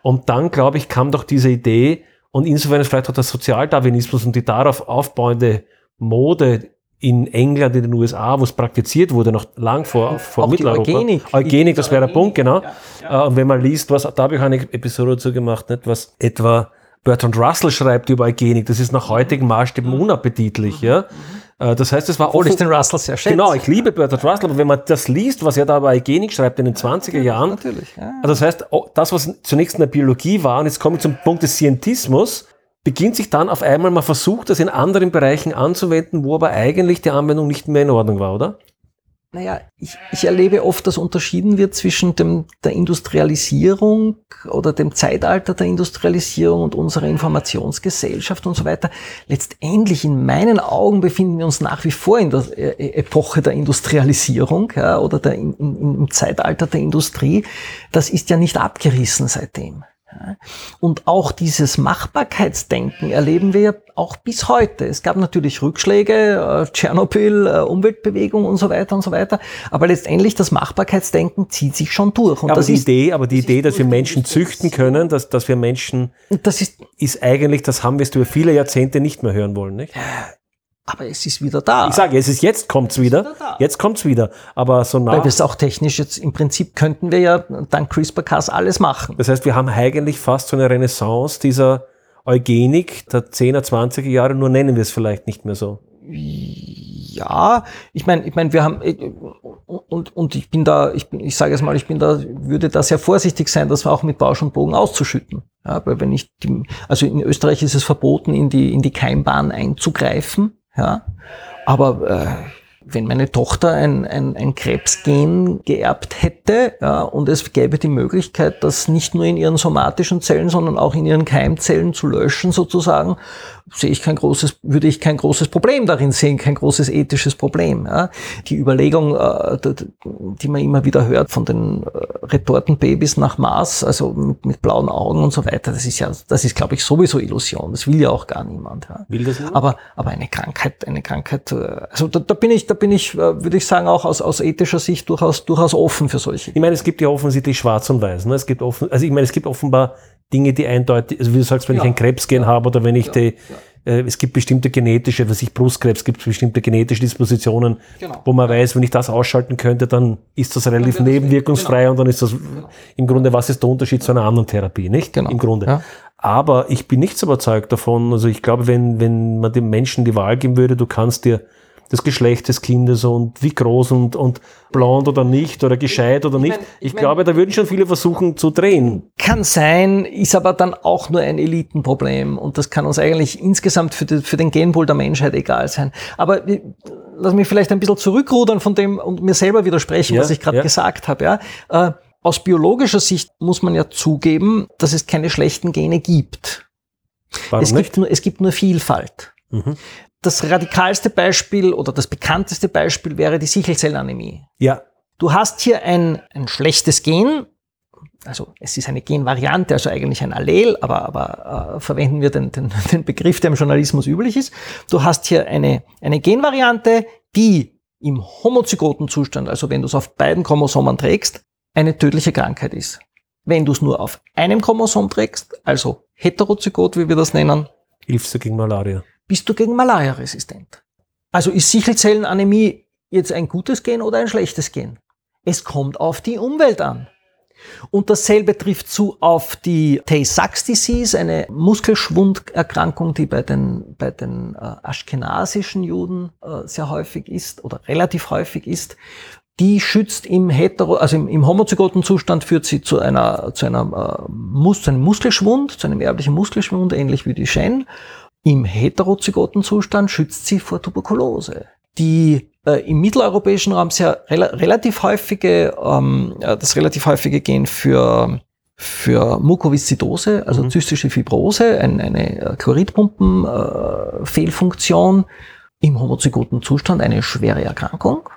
[SPEAKER 2] Und dann, glaube ich, kam doch diese Idee, und insofern ist vielleicht auch der Sozialdarwinismus und die darauf aufbauende Mode in England, in den USA, wo es praktiziert wurde, noch lang vor, vor
[SPEAKER 3] Auch die
[SPEAKER 2] Mitteleuropa.
[SPEAKER 3] Eugenik.
[SPEAKER 2] Eugenik, das wäre der Punkt, genau. Äh, Und wenn man liest, was, da habe ich auch eine Episode dazu gemacht, nicht, was etwa Bertrand Russell schreibt über Eugenik, das ist nach heutigen Maßstäben unappetitlich, ja. Äh, Das heißt, es war
[SPEAKER 3] Obwohl ich den Russell sehr schätze.
[SPEAKER 2] Genau, ich liebe Bertrand Russell, aber wenn man das liest, was er da über Eugenik schreibt in den 20er Jahren,
[SPEAKER 3] Natürlich, ja.
[SPEAKER 2] also das heißt, das, was zunächst in der Biologie war, und jetzt komme ich zum Punkt des Scientismus, beginnt sich dann auf einmal, man versucht, das in anderen Bereichen anzuwenden, wo aber eigentlich die Anwendung nicht mehr in Ordnung war, oder?
[SPEAKER 3] Naja, ich, ich erlebe oft, dass unterschieden wird zwischen dem, der Industrialisierung oder dem Zeitalter der Industrialisierung und unserer Informationsgesellschaft und so weiter. Letztendlich in meinen Augen befinden wir uns nach wie vor in der äh, Epoche der Industrialisierung ja, oder der, in, in, im Zeitalter der Industrie. Das ist ja nicht abgerissen seitdem. Und auch dieses Machbarkeitsdenken erleben wir ja auch bis heute. Es gab natürlich Rückschläge, äh, Tschernobyl, äh, Umweltbewegung und so weiter und so weiter. Aber letztendlich das Machbarkeitsdenken zieht sich schon durch. Und
[SPEAKER 2] aber die
[SPEAKER 3] ist,
[SPEAKER 2] Idee, aber die Idee, dass wir Menschen züchten können, dass, dass wir Menschen,
[SPEAKER 3] das ist,
[SPEAKER 2] ist eigentlich, das haben wir jetzt über viele Jahrzehnte nicht mehr hören wollen, nicht?
[SPEAKER 3] Aber es ist wieder da.
[SPEAKER 2] Ich sage, es ist jetzt kommt's wieder,
[SPEAKER 3] wieder
[SPEAKER 2] jetzt kommt's wieder, aber so
[SPEAKER 3] weil
[SPEAKER 2] nach,
[SPEAKER 3] wir es auch technisch jetzt im Prinzip könnten wir ja dank CRISPR-Cas alles machen.
[SPEAKER 2] das heißt, wir haben eigentlich fast so eine Renaissance dieser Eugenik der 10er, 20er Jahre, nur nennen wir es vielleicht nicht mehr so.
[SPEAKER 3] Ja, ich meine, ich meine, wir haben äh, und und ich bin da, ich bin, ich sage es mal, ich bin da, würde da sehr vorsichtig sein, das auch mit Bausch und Bogen auszuschütten. Ja, weil wenn ich, also in Österreich ist es verboten, in die in die Keimbahn einzugreifen. Ja, aber äh, wenn meine Tochter ein, ein, ein Krebsgen geerbt hätte ja, und es gäbe die Möglichkeit, das nicht nur in ihren somatischen Zellen, sondern auch in ihren Keimzellen zu löschen sozusagen, sehe ich kein großes, würde ich kein großes Problem darin sehen, kein großes ethisches Problem. Ja. Die Überlegung, äh, die, man immer wieder hört von den äh, Retortenbabys nach Mars, also mit, mit blauen Augen und so weiter, das ist ja, das ist glaube ich sowieso Illusion. Das will ja auch gar niemand. Ja.
[SPEAKER 2] Will das nur?
[SPEAKER 3] Aber, aber eine Krankheit, eine Krankheit, äh, also da, da bin ich, da bin ich, äh, würde ich sagen, auch aus, aus ethischer Sicht durchaus, durchaus offen für solche.
[SPEAKER 2] Ich meine, es gibt ja offensichtlich schwarz und weiß. Ne? Es gibt offen, also ich meine, es gibt offenbar Dinge, die eindeutig, also wie du sagst, wenn
[SPEAKER 3] Ja.
[SPEAKER 2] ich ein Krebsgen habe oder wenn ich
[SPEAKER 3] Ja.
[SPEAKER 2] die, äh, es gibt bestimmte genetische, was ich Brustkrebs, gibt es bestimmte genetische Dispositionen,
[SPEAKER 3] Genau.
[SPEAKER 2] wo man weiß, wenn ich das ausschalten könnte, dann ist das relativ nebenwirkungsfrei und dann ist das im Grunde, was ist der Unterschied zu einer anderen Therapie, nicht?
[SPEAKER 3] Genau.
[SPEAKER 2] Im Grunde.
[SPEAKER 3] Ja.
[SPEAKER 2] Aber ich bin nicht so überzeugt davon, also ich glaube, wenn, wenn man dem Menschen die Wahl geben würde, du kannst dir das Geschlecht des Kindes und wie groß und, und blond oder nicht oder gescheit oder nicht.
[SPEAKER 3] mein- ich
[SPEAKER 2] ich
[SPEAKER 3] mein-
[SPEAKER 2] glaube, da würden schon viele versuchen zu drehen.
[SPEAKER 3] Kann sein, ist aber dann auch nur ein Elitenproblem und das kann uns eigentlich insgesamt für, die, für den Genpool der Menschheit egal sein. Aber äh, lass mich vielleicht ein bisschen zurückrudern von dem und mir selber widersprechen,
[SPEAKER 2] Ja,
[SPEAKER 3] was ich gerade
[SPEAKER 2] ja.
[SPEAKER 3] gesagt habe. Ja? Äh, aus biologischer Sicht muss man ja zugeben, dass es keine schlechten Gene gibt.
[SPEAKER 2] Warum
[SPEAKER 3] Es
[SPEAKER 2] nicht?
[SPEAKER 3] gibt, nur, es gibt nur Vielfalt.
[SPEAKER 2] Mhm.
[SPEAKER 3] Das radikalste Beispiel oder das bekannteste Beispiel wäre die Sichelzellanämie.
[SPEAKER 2] Ja,
[SPEAKER 3] Du hast hier ein, ein schlechtes Gen, also es ist eine Genvariante, also eigentlich ein Allel, aber, aber äh, verwenden wir den, den, den Begriff, der im Journalismus üblich ist. Du hast hier eine, eine Genvariante, die im homozygoten Zustand, also wenn du es auf beiden Chromosomen trägst, eine tödliche Krankheit ist. Wenn du es nur auf einem Chromosom trägst, also heterozygot, wie wir das nennen,
[SPEAKER 2] hilfst du gegen Malaria.
[SPEAKER 3] Bist du gegen Malaria resistent. Also ist Sichelzellenanämie jetzt ein gutes Gen oder ein schlechtes Gen? Es kommt auf die Umwelt an. Und dasselbe trifft zu auf die Tay-Sachs-Disease, eine Muskelschwunderkrankung, die bei den, bei den äh, aschkenasischen Juden äh, sehr häufig ist oder relativ häufig ist. Die schützt im hetero, also im, im homozygoten Zustand führt sie zu einer, zu einer, äh, Mus, zu einem Muskelschwund, zu einem erblichen Muskelschwund, ähnlich wie die Shen. Im heterozygoten Zustand schützt sie vor Tuberkulose. Die äh, im mitteleuropäischen Raum sehr rela relativ häufige, ähm, äh, das relativ häufige Gen für für Mukoviszidose, also
[SPEAKER 2] Mhm.
[SPEAKER 3] zystische Fibrose, ein, eine äh, Chloridpumpen-Fehlfunktion, äh, Fehlfunktion. im homozygoten Zustand eine schwere Erkrankung,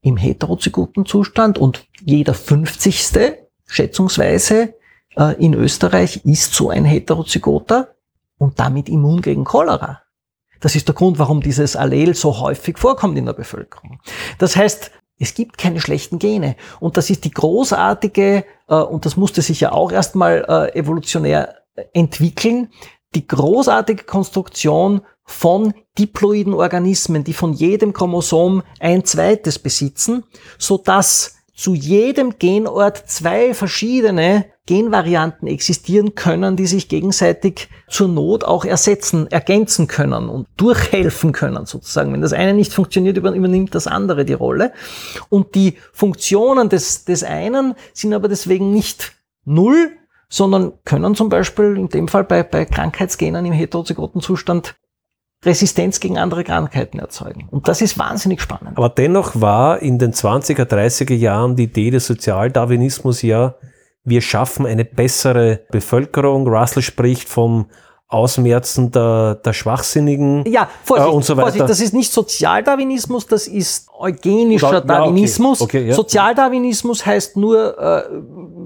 [SPEAKER 3] im heterozygoten Zustand und jeder 50. schätzungsweise äh, in Österreich ist so ein Heterozygoter und damit immun gegen Cholera. Das ist der Grund, warum dieses Allel so häufig vorkommt in der Bevölkerung. Das heißt, es gibt keine schlechten Gene. Und das ist die großartige, äh, und das musste sich ja auch erstmal äh, evolutionär entwickeln, die großartige Konstruktion von diploiden Organismen, die von jedem Chromosom ein zweites besitzen, so dass zu jedem Genort zwei verschiedene Genvarianten existieren können, die sich gegenseitig zur Not auch ersetzen, ergänzen können und durchhelfen können sozusagen. Wenn das eine nicht funktioniert, über- übernimmt das andere die Rolle. Und die Funktionen des, des einen sind aber deswegen nicht null, sondern können zum Beispiel in dem Fall bei, bei Krankheitsgenen im heterozygoten Zustand Resistenz gegen andere Krankheiten erzeugen. Und das ist wahnsinnig spannend.
[SPEAKER 2] Aber dennoch war in den 20er, 30er Jahren die Idee des Sozialdarwinismus ja, wir schaffen eine bessere Bevölkerung. Russell spricht vom Ausmerzen der, der Schwachsinnigen.
[SPEAKER 3] Ja, Vorsicht,
[SPEAKER 2] Äh, und so weiter.
[SPEAKER 3] Vorsicht, das ist nicht Sozialdarwinismus, das ist eugenischer
[SPEAKER 2] Oder- ja, okay.
[SPEAKER 3] Darwinismus.
[SPEAKER 2] Okay, ja.
[SPEAKER 3] Sozialdarwinismus heißt nur, äh,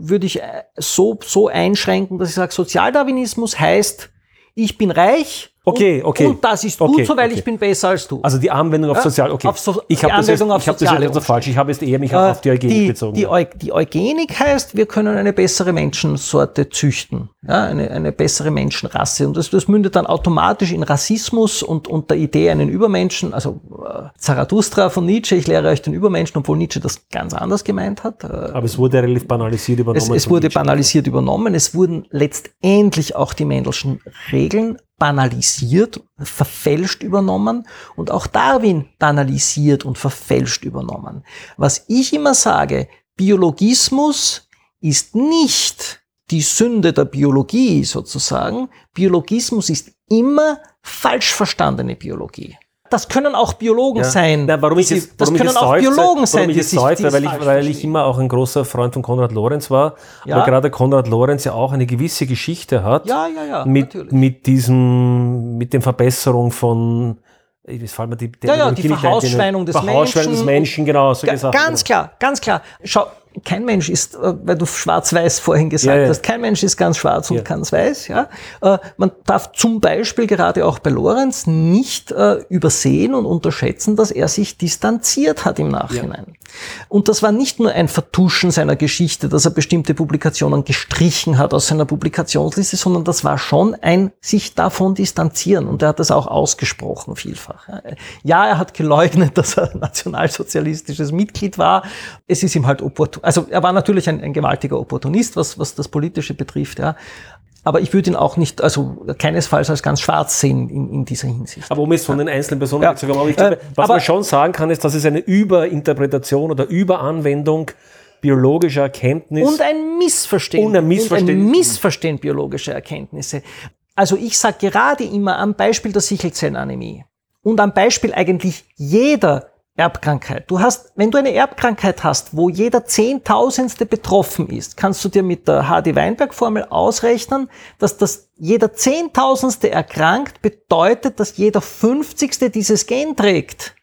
[SPEAKER 3] würde ich äh, so, so einschränken, dass ich sage, Sozialdarwinismus heißt, ich bin reich
[SPEAKER 2] Okay,
[SPEAKER 3] und,
[SPEAKER 2] okay.
[SPEAKER 3] und das ist
[SPEAKER 2] Okay,
[SPEAKER 3] gut so, weil
[SPEAKER 2] okay.
[SPEAKER 3] ich bin besser als du.
[SPEAKER 2] Also die Anwendung auf
[SPEAKER 3] Ja,
[SPEAKER 2] Sozial, okay.
[SPEAKER 3] auf so-
[SPEAKER 2] ich habe das, jetzt, ich hab das jetzt falsch. Ich habe jetzt eher mich
[SPEAKER 3] Äh,
[SPEAKER 2] auf die Eugenik
[SPEAKER 3] die,
[SPEAKER 2] bezogen.
[SPEAKER 3] Die, Eu die Eugenik heißt, wir können eine bessere Menschensorte züchten, ja, eine, eine bessere Menschenrasse. Und das, das mündet dann automatisch in Rassismus und, und der Idee, einen Übermenschen, also äh, Zarathustra von Nietzsche, ich lehre euch den Übermenschen, obwohl Nietzsche das ganz anders gemeint hat. Äh,
[SPEAKER 2] Aber es wurde relativ banalisiert übernommen.
[SPEAKER 3] es, es wurde
[SPEAKER 2] Nietzsche.
[SPEAKER 3] banalisiert übernommen. Es wurden letztendlich auch die Mendelschen Regeln banalisiert, verfälscht übernommen und auch Darwin banalisiert und verfälscht übernommen. Was ich immer sage, Biologismus ist nicht die Sünde der Biologie sozusagen. Biologismus ist immer falsch verstandene Biologie. Das können auch Biologen
[SPEAKER 2] Ja.
[SPEAKER 3] sein.
[SPEAKER 2] Na, warum ich jetzt,
[SPEAKER 3] das
[SPEAKER 2] ich
[SPEAKER 3] können auch
[SPEAKER 2] seufze,
[SPEAKER 3] Biologen sein,
[SPEAKER 2] ich
[SPEAKER 3] die sich
[SPEAKER 2] seufze,
[SPEAKER 3] die
[SPEAKER 2] weil ich, weil ich immer auch ein großer Freund von Konrad Lorenz war,
[SPEAKER 3] Ja.
[SPEAKER 2] aber gerade Konrad Lorenz ja auch eine gewisse Geschichte hat
[SPEAKER 3] Ja, ja, ja,
[SPEAKER 2] mit,
[SPEAKER 3] natürlich.
[SPEAKER 2] mit diesem, mit den Verbesserung von, wie fallen mir die,
[SPEAKER 3] Ja, ja,
[SPEAKER 2] den
[SPEAKER 3] die Verhausschweinung des
[SPEAKER 2] Verhausschweinung des
[SPEAKER 3] Menschen
[SPEAKER 2] Menschen, genau,
[SPEAKER 3] Ga-
[SPEAKER 2] Sachen.
[SPEAKER 3] Ganz klar, ganz klar. Schau, kein Mensch ist, äh, weil du schwarz-weiß vorhin gesagt ja, ja. hast, kein Mensch ist ganz schwarz und ja. ganz weiß. Ja? Äh, man darf zum Beispiel gerade auch bei Lorenz nicht äh, übersehen und unterschätzen, dass er sich distanziert hat im Nachhinein. Und das war nicht nur ein Vertuschen seiner Geschichte, dass er bestimmte Publikationen gestrichen hat aus seiner Publikationsliste, sondern das war schon ein sich davon distanzieren. Und er hat das auch ausgesprochen vielfach. Ja, er hat geleugnet, dass er nationalsozialistisches Mitglied war. Es ist ihm halt opportun. Also er war natürlich ein, ein gewaltiger Opportunist, was, was das Politische betrifft. Ja. Aber ich würde ihn auch nicht, also keinesfalls als ganz schwarz sehen in, in dieser Hinsicht.
[SPEAKER 2] Aber um es von den einzelnen Personen ja. aber ich glaube, äh, was aber, man schon sagen kann, ist, dass es eine Überinterpretation oder Überanwendung biologischer Erkenntnis
[SPEAKER 3] und ein Missverstehen
[SPEAKER 2] und ein Missverstehen,
[SPEAKER 3] und ein Missverstehen biologischer Erkenntnisse. Also ich sage gerade immer am Beispiel der Sichelzellenanämie und am Beispiel eigentlich jeder Erbkrankheit. Du hast, wenn du eine Erbkrankheit hast, wo jeder Zehntausendste betroffen ist, kannst du dir mit der HD-Weinberg-Formel ausrechnen, dass das jeder Zehntausendste erkrankt, bedeutet, dass jeder Fünfzigste dieses Gen trägt.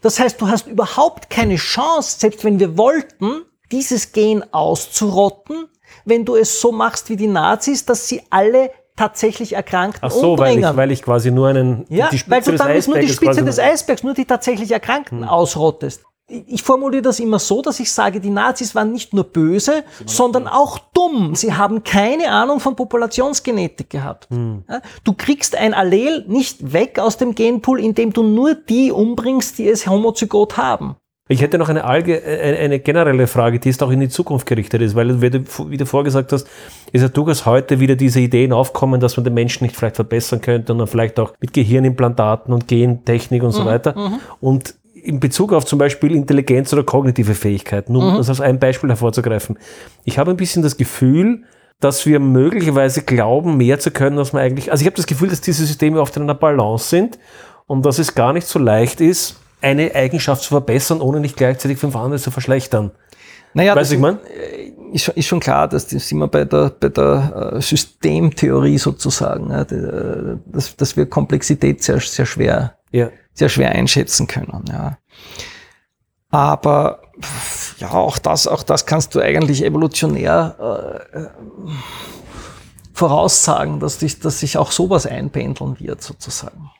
[SPEAKER 3] Das heißt, du hast überhaupt keine Chance, selbst wenn wir wollten, dieses Gen auszurotten, wenn du es so machst wie die Nazis, dass sie alle tatsächlich Erkrankten
[SPEAKER 2] Ach so, umbringen. Weil ich, weil ich quasi nur einen,
[SPEAKER 3] ja, die Spitze weil du des Eisbergs nur die Spitze des Eisbergs, nur die tatsächlich Erkrankten hm. ausrottest. Ich formuliere das immer so, dass ich sage, die Nazis waren nicht nur böse, sondern auch dumm. Sie haben keine Ahnung von Populationsgenetik gehabt. Hm. Du kriegst ein Allel nicht weg aus dem Genpool, indem du nur die umbringst, die es homozygot haben.
[SPEAKER 2] Ich hätte noch eine, allge äh, eine generelle Frage, die ist auch in die Zukunft gerichtet ist, weil, wie du, wie du vorgesagt hast, ist ja durchaus heute wieder diese Ideen aufkommen, dass man den Menschen nicht vielleicht verbessern könnte und dann vielleicht auch mit Gehirnimplantaten und Gentechnik und so mhm, weiter. Mhm. Und in Bezug auf zum Beispiel Intelligenz oder kognitive Fähigkeiten, um mhm. das als ein Beispiel hervorzugreifen. Ich habe ein bisschen das Gefühl, dass wir möglicherweise glauben, mehr zu können, als man eigentlich. Also ich habe das Gefühl, dass diese Systeme oft in einer Balance sind und dass es gar nicht so leicht ist, eine Eigenschaft zu verbessern, ohne nicht gleichzeitig fünf andere zu verschlechtern.
[SPEAKER 3] Naja, weißt ich mein? Äh, ist, ist schon klar, dass das sind wir bei der, bei der äh, Systemtheorie sozusagen, dass, dass wir Komplexität sehr, sehr schwer, ja. sehr schwer einschätzen können. Ja. Aber ja, auch das, auch das kannst du eigentlich evolutionär äh, äh voraussagen, dass, dich, dass sich auch sowas einpendeln wird, sozusagen.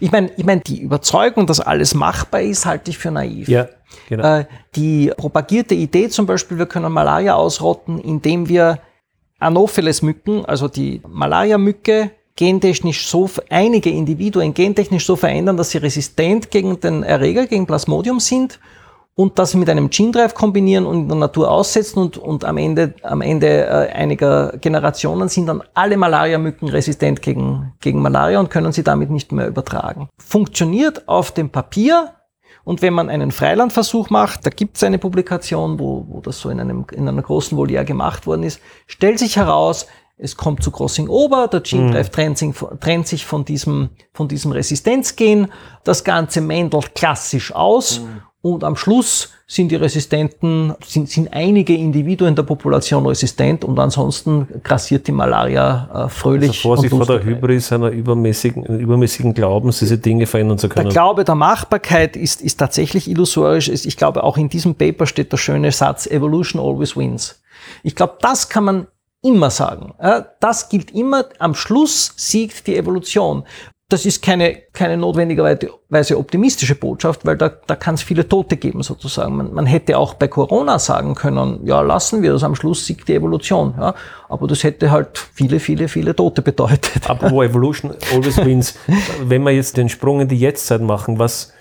[SPEAKER 3] Ich meine, ich meine, die Überzeugung, dass alles machbar ist, halte ich für naiv. Ja, genau. Äh, die propagierte Idee zum Beispiel, wir können Malaria ausrotten, indem wir Anopheles-Mücken, also die Malaria-Mücke, gentechnisch so, einige Individuen gentechnisch so verändern, dass sie resistent gegen den Erreger, gegen Plasmodium sind und das mit einem Gene Drive kombinieren und in der Natur aussetzen und, und am Ende, am Ende äh, einiger Generationen sind dann alle Malaria-Mücken resistent gegen, gegen Malaria und können sie damit nicht mehr übertragen. Funktioniert auf dem Papier und wenn man einen Freilandversuch macht, da gibt es eine Publikation, wo, wo das so in, einem, in einer großen Voliere gemacht worden ist, stellt sich heraus, es kommt zu Crossing Over, der Gene Drive mhm. trennt, sich, trennt sich von diesem, von diesem Resistenzgen, das Ganze mändelt klassisch aus mhm. Und am Schluss sind die Resistenten, sind, sind einige Individuen der Population resistent und ansonsten grassiert die Malaria äh, fröhlich. Also
[SPEAKER 2] Vorsicht vor der Hybris einer übermäßigen, übermäßigen Glaubens, diese Dinge verändern zu können.
[SPEAKER 3] Der Glaube der Machbarkeit ist, ist tatsächlich illusorisch. Ich glaube, auch in diesem Paper steht der schöne Satz, Evolution always wins. Ich glaube, das kann man immer sagen. Das gilt immer. Am Schluss siegt die Evolution das ist keine, keine notwendigerweise optimistische Botschaft, weil da, da kann es viele Tote geben sozusagen. Man, man hätte auch bei Corona sagen können, ja, lassen wir das, am Schluss siegt die Evolution. Ja, aber das hätte halt viele, viele, viele Tote bedeutet.
[SPEAKER 2] Aber wo Evolution always wins, wenn wir jetzt den Sprung in die Jetztzeit machen, was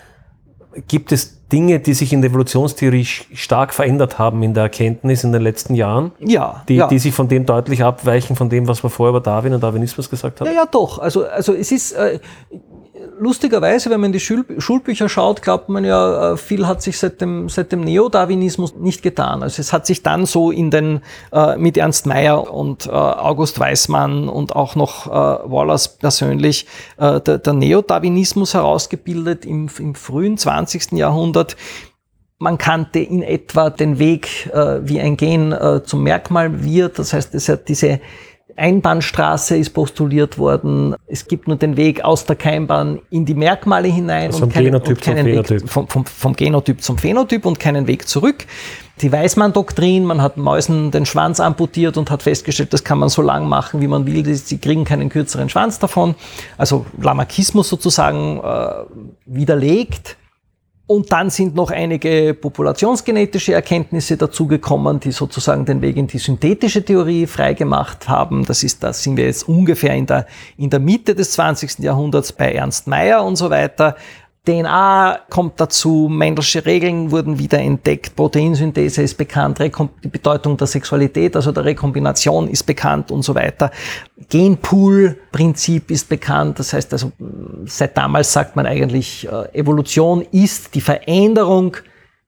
[SPEAKER 2] gibt es Dinge, die sich in der Evolutionstheorie stark verändert haben in der Erkenntnis in den letzten Jahren?
[SPEAKER 3] Ja.
[SPEAKER 2] Die,
[SPEAKER 3] ja.
[SPEAKER 2] die sich von dem deutlich abweichen, von dem, was wir vorher über Darwin und Darwinismus gesagt haben?
[SPEAKER 3] Ja, ja, doch. Also, also es ist, äh, lustigerweise, wenn man in die Schul Schulbücher schaut, glaubt man ja, äh, viel hat sich seit dem, seit dem Neodarwinismus nicht getan. Also es hat sich dann so in den, äh, mit Ernst Mayr und äh, August Weismann und auch noch äh, Wallace persönlich, äh, der, der Neodarwinismus herausgebildet im, im frühen 20. Jahrhundert. Man kannte in etwa den Weg, äh, wie ein Gen zum Merkmal wird. Das heißt, es hat diese Einbahnstraße ist postuliert worden. Es gibt nur den Weg aus der Keimbahn in die Merkmale hinein
[SPEAKER 2] Also
[SPEAKER 3] und,
[SPEAKER 2] vom
[SPEAKER 3] keinen,
[SPEAKER 2] Genotyp
[SPEAKER 3] und keinen
[SPEAKER 2] zum
[SPEAKER 3] Weg
[SPEAKER 2] Phänotyp.
[SPEAKER 3] vom, vom, vom Genotyp zum Phänotyp und keinen Weg zurück. Die Weismann-Doktrin, man hat Mäusen den Schwanz amputiert und hat festgestellt, das kann man so lang machen, wie man will, sie kriegen keinen kürzeren Schwanz davon. Also Lamarckismus sozusagen äh, widerlegt. Und dann sind noch einige populationsgenetische Erkenntnisse dazugekommen, die sozusagen den Weg in die synthetische Theorie freigemacht haben. Das ist, da sind wir jetzt ungefähr in der, in der Mitte des 20. Jahrhunderts bei Ernst Mayr und so weiter. DNA kommt dazu, Mendelsche Regeln wurden wieder entdeckt, Proteinsynthese ist bekannt, Rekom die Bedeutung der Sexualität, also der Rekombination ist bekannt und so weiter. Genpool-Prinzip ist bekannt, das heißt also, seit damals sagt man eigentlich, äh, Evolution ist die Veränderung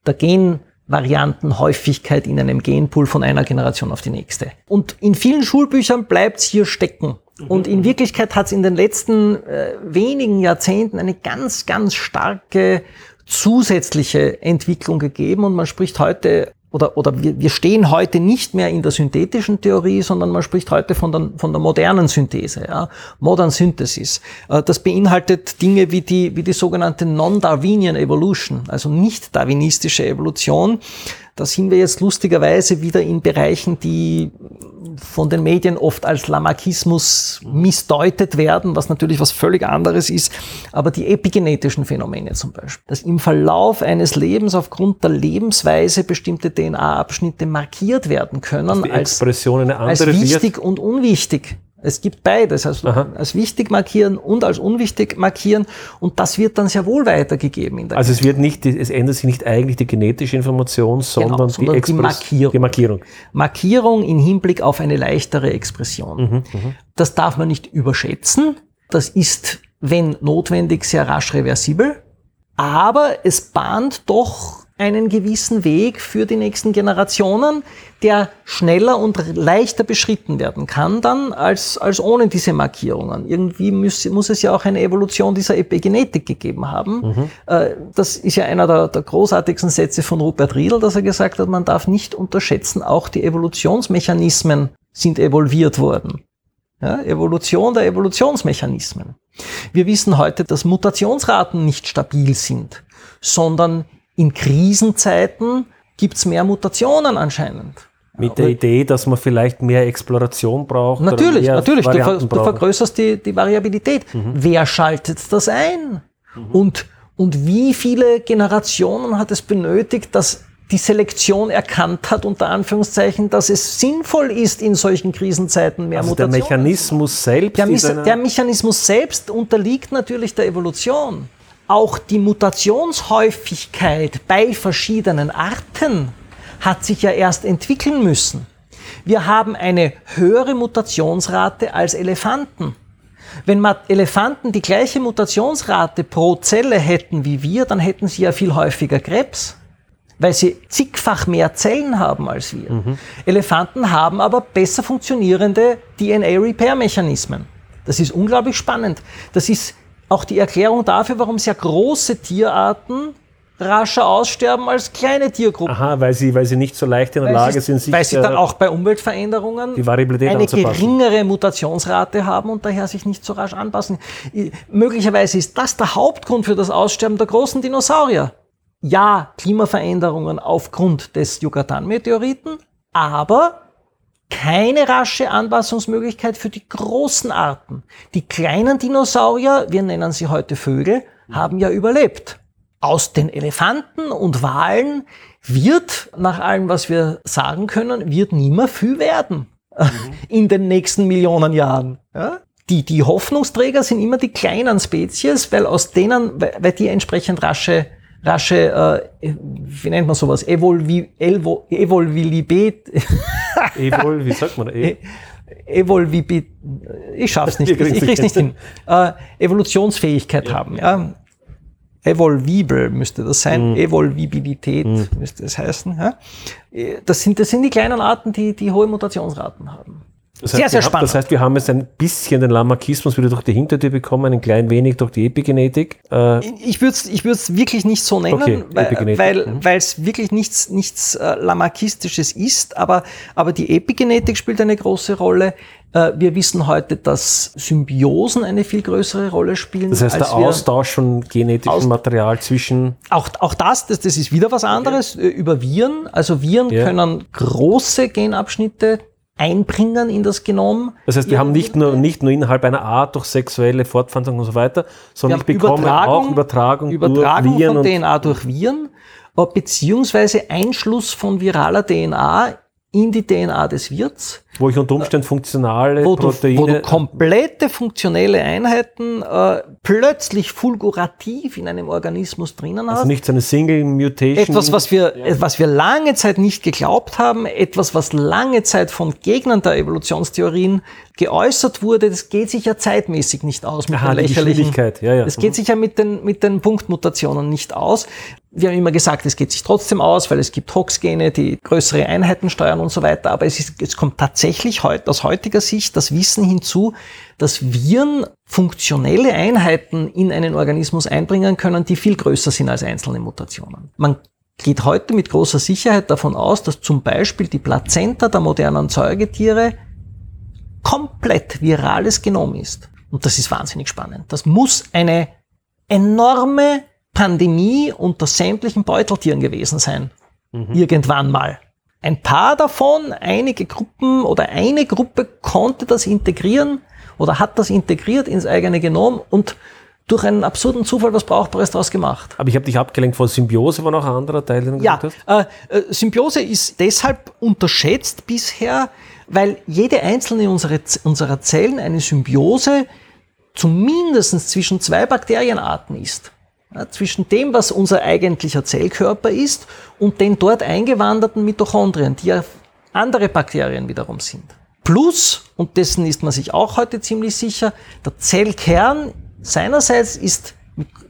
[SPEAKER 3] der Genvariantenhäufigkeit in einem Genpool von einer Generation auf die nächste. Und in vielen Schulbüchern bleibt es hier stecken. Und in Wirklichkeit hat es in den letzten äh, wenigen Jahrzehnten eine ganz, ganz starke zusätzliche Entwicklung gegeben und man spricht heute oder, oder wir, wir stehen heute nicht mehr in der synthetischen Theorie, sondern man spricht heute von der, von der modernen Synthese, ja, Modern Synthesis. Äh, Das beinhaltet Dinge wie die, wie die sogenannte Non-Darwinian Evolution, also nicht darwinistische Evolution. Da sind wir jetzt lustigerweise wieder in Bereichen, die von den Medien oft als Lamarckismus missdeutet werden, was natürlich was völlig anderes ist. Aber die epigenetischen Phänomene zum Beispiel, dass im Verlauf eines Lebens aufgrund der Lebensweise bestimmte DNA-Abschnitte markiert werden können als,
[SPEAKER 2] Expression eine
[SPEAKER 3] als wichtig und unwichtig. Es gibt beides, also
[SPEAKER 2] Aha.
[SPEAKER 3] als wichtig markieren und als unwichtig markieren. Und das wird dann sehr wohl weitergegeben
[SPEAKER 2] Also es wird nicht, es ändert sich nicht eigentlich die genetische Information, sondern,
[SPEAKER 3] Genau, sondern die
[SPEAKER 2] Express-
[SPEAKER 3] Markierung.
[SPEAKER 2] Die Markierung.
[SPEAKER 3] Markierung in Hinblick auf eine leichtere Expression. Das darf man nicht überschätzen. Das ist, wenn notwendig, sehr rasch reversibel. Aber es bahnt doch einen gewissen Weg für die nächsten Generationen, der schneller und leichter beschritten werden kann dann als, als ohne diese Markierungen. Irgendwie muss, muss es ja auch eine Evolution dieser Epigenetik gegeben haben. Äh, Das ist ja einer der, der großartigsten Sätze von Rupert Riedel, dass er gesagt hat, man darf nicht unterschätzen, auch die Evolutionsmechanismen sind evolviert worden. Ja, Evolution der Evolutionsmechanismen. Wir wissen heute, dass Mutationsraten nicht stabil sind, sondern in Krisenzeiten gibt's mehr Mutationen anscheinend.
[SPEAKER 2] Mit der Idee, dass man vielleicht mehr Exploration braucht.
[SPEAKER 3] Natürlich, natürlich. Du, ver, du vergrößerst die, die Variabilität. Wer schaltet das ein? Und, und wie viele Generationen hat es benötigt, dass die Selektion erkannt hat, unter Anführungszeichen, dass es sinnvoll ist, in solchen Krisenzeiten mehr
[SPEAKER 2] Also der
[SPEAKER 3] Mutationen
[SPEAKER 2] Mechanismus selbst
[SPEAKER 3] der, der Mechanismus selbst unterliegt natürlich der Evolution. Auch die Mutationshäufigkeit bei verschiedenen Arten hat sich ja erst entwickeln müssen. Wir haben eine höhere Mutationsrate als Elefanten. Wenn Elefanten die gleiche Mutationsrate pro Zelle hätten wie wir, dann hätten sie ja viel häufiger Krebs weil sie zigfach mehr Zellen haben als wir. Elefanten haben aber besser funktionierende DNA-Repair-Mechanismen. Das ist unglaublich spannend. Das ist auch die Erklärung dafür, warum sehr große Tierarten rascher aussterben als kleine Tiergruppen.
[SPEAKER 2] Aha, weil sie, weil sie nicht so leicht in der
[SPEAKER 3] Weil
[SPEAKER 2] Lage sind, sich
[SPEAKER 3] weil sie
[SPEAKER 2] äh,
[SPEAKER 3] dann auch bei Umweltveränderungen eine geringere Mutationsrate haben und daher sich nicht so rasch anpassen. Möglicherweise ist das der Hauptgrund für das Aussterben der großen Dinosaurier. Ja, Klimaveränderungen aufgrund des Yucatan-Meteoriten, aber keine rasche Anpassungsmöglichkeit für die großen Arten. Die kleinen Dinosaurier, wir nennen sie heute Vögel, haben ja überlebt. Aus den Elefanten und Walen wird, nach allem, was wir sagen können, wird nie mehr viel werden in den nächsten Millionen Jahren. Ja? Die, die Hoffnungsträger sind immer die kleinen Spezies, weil aus denen, weil weil die entsprechend rasche, rasche, äh, wie nennt man sowas, Evolvi, Elvo, Evolvilibet,
[SPEAKER 2] Evol, wie sagt man? E
[SPEAKER 3] Evolvibit, ich schaff's nicht, ich, ich krieg's nicht hin, äh, Evolutionsfähigkeit haben, ja. Evolvibel müsste das sein, Evolvibilität müsste es heißen. Ja? Äh, Das, sind, das sind die kleinen Arten, die, die hohe Mutationsraten haben.
[SPEAKER 2] Das
[SPEAKER 3] Sehr,
[SPEAKER 2] heißt,
[SPEAKER 3] sehr
[SPEAKER 2] haben-
[SPEAKER 3] spannend.
[SPEAKER 2] Das heißt, wir haben jetzt ein bisschen den Lamarckismus wieder durch die Hintertür bekommen, ein klein wenig durch die Epigenetik. Äh,
[SPEAKER 3] Ich würde es ich würd's wirklich nicht so nennen,
[SPEAKER 2] Okay,
[SPEAKER 3] weil weil
[SPEAKER 2] mhm.
[SPEAKER 3] es wirklich nichts, nichts äh, Lamarckistisches ist, aber, aber die Epigenetik spielt eine große Rolle. Äh, wir wissen heute, dass Symbiosen eine viel größere Rolle spielen.
[SPEAKER 2] Das heißt, der Austausch von genetischem Aus Material zwischen.
[SPEAKER 3] Auch, auch das, das, das ist wieder was anderes okay. Äh, über Viren. Also Viren ja. können große Genabschnitte einbringen in das Genom.
[SPEAKER 2] Das heißt, wir haben nicht nur, nicht nur innerhalb einer Art durch sexuelle Fortpflanzung und so weiter, sondern ich bekomme Übertragung, auch Übertragung,
[SPEAKER 3] Übertragung durch Viren von DNA durch Viren, äh, beziehungsweise Einschluss von viraler DNA in die DNA des Wirts.
[SPEAKER 2] Wo ich unter Umständen funktionale
[SPEAKER 3] wo
[SPEAKER 2] Proteine...
[SPEAKER 3] Du, wo du komplette funktionelle Einheiten äh, plötzlich fulgurativ in einem Organismus drinnen
[SPEAKER 2] also hast. Also nicht so eine Single Mutation.
[SPEAKER 3] Etwas, was wir, ja. was wir lange Zeit nicht geglaubt haben, etwas, was lange Zeit von Gegnern der Evolutionstheorien geäußert wurde, das geht sich ja zeitmäßig nicht aus
[SPEAKER 2] mit Aha, der lächerlichen. Ja,
[SPEAKER 3] ja. Das geht sich ja mit den, mit den Punktmutationen nicht aus. Wir haben immer gesagt, es geht sich trotzdem aus, weil es gibt Hox-Gene, die größere Einheiten steuern und so weiter. Aber es, ist, es kommt tatsächlich heut, aus heutiger Sicht das Wissen hinzu, dass Viren funktionelle Einheiten in einen Organismus einbringen können, die viel größer sind als einzelne Mutationen. Man geht heute mit großer Sicherheit davon aus, dass zum Beispiel die Plazenta der modernen Säugetiere komplett virales Genom ist. Und das ist wahnsinnig spannend. Das muss eine enorme Pandemie unter sämtlichen Beuteltieren gewesen sein. Mhm. Irgendwann mal. Ein paar davon, einige Gruppen oder eine Gruppe konnte das integrieren oder hat das integriert ins eigene Genom und durch einen absurden Zufall was Brauchbares daraus gemacht.
[SPEAKER 2] Aber ich habe dich abgelenkt von Symbiose, war noch ein anderer Teil, den
[SPEAKER 3] du ja, gesagt hast? Äh, äh, Symbiose ist deshalb unterschätzt bisher, weil jede einzelne unserer, unserer Zellen eine Symbiose zumindest zwischen zwei Bakterienarten ist. Ja, zwischen dem, was unser eigentlicher Zellkörper ist und den dort eingewanderten Mitochondrien, die ja andere Bakterien wiederum sind. Plus, und dessen ist man sich auch heute ziemlich sicher, der Zellkern seinerseits ist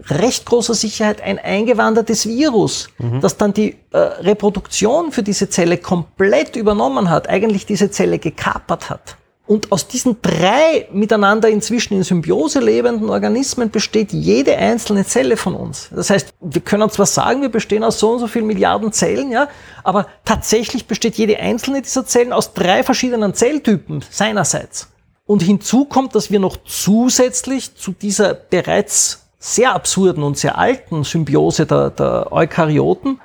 [SPEAKER 3] recht großer Sicherheit ein eingewandertes Virus, mhm. das dann die äh, Reproduktion für diese Zelle komplett übernommen hat, eigentlich diese Zelle gekapert hat. Und aus diesen drei miteinander inzwischen in Symbiose lebenden Organismen besteht jede einzelne Zelle von uns. Das heißt, wir können zwar sagen, wir bestehen aus so und so vielen Milliarden Zellen, ja, aber tatsächlich besteht jede einzelne dieser Zellen aus drei verschiedenen Zelltypen seinerseits. Und hinzu kommt, dass wir noch zusätzlich zu dieser bereits sehr absurden und sehr alten Symbiose der, der Eukaryoten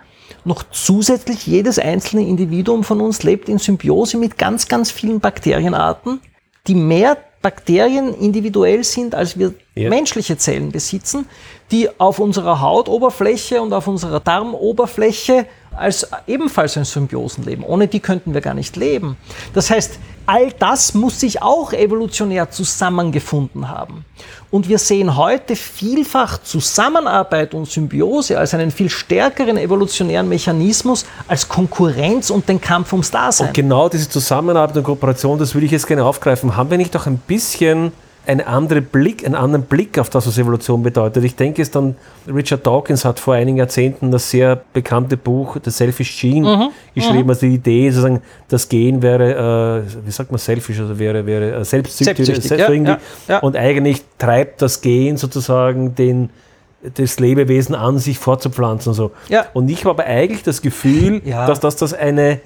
[SPEAKER 3] noch zusätzlich jedes einzelne Individuum von uns lebt in Symbiose mit ganz, ganz vielen Bakterienarten, die mehr Bakterien individuell sind, als wir ja. menschliche Zellen besitzen, die auf unserer Hautoberfläche und auf unserer Darmoberfläche als ebenfalls in Symbiosen leben. Ohne die könnten wir gar nicht leben. Das heißt, all das muss sich auch evolutionär zusammengefunden haben. Und wir sehen heute vielfach Zusammenarbeit und Symbiose als einen viel stärkeren evolutionären Mechanismus als Konkurrenz und den Kampf ums Dasein. Und
[SPEAKER 2] genau diese Zusammenarbeit und Kooperation, das würde ich jetzt gerne aufgreifen. Haben wir nicht auch ein bisschen eine andere Blick, einen anderen Blick auf das, was Evolution bedeutet. Ich denke, es dann, Richard Dawkins hat vor einigen Jahrzehnten das sehr bekannte Buch The Selfish Gene mhm, geschrieben, mhm. also die Idee, sozusagen, das Gen wäre, äh, wie sagt man, selfish, also wäre, wäre äh, selbstsüchtig, selbstsüchtig ja, ja, ja. und eigentlich treibt das Gen sozusagen den, das Lebewesen an, sich fortzupflanzen und so. Ja. Und ich habe eigentlich das Gefühl, dass das, das eine,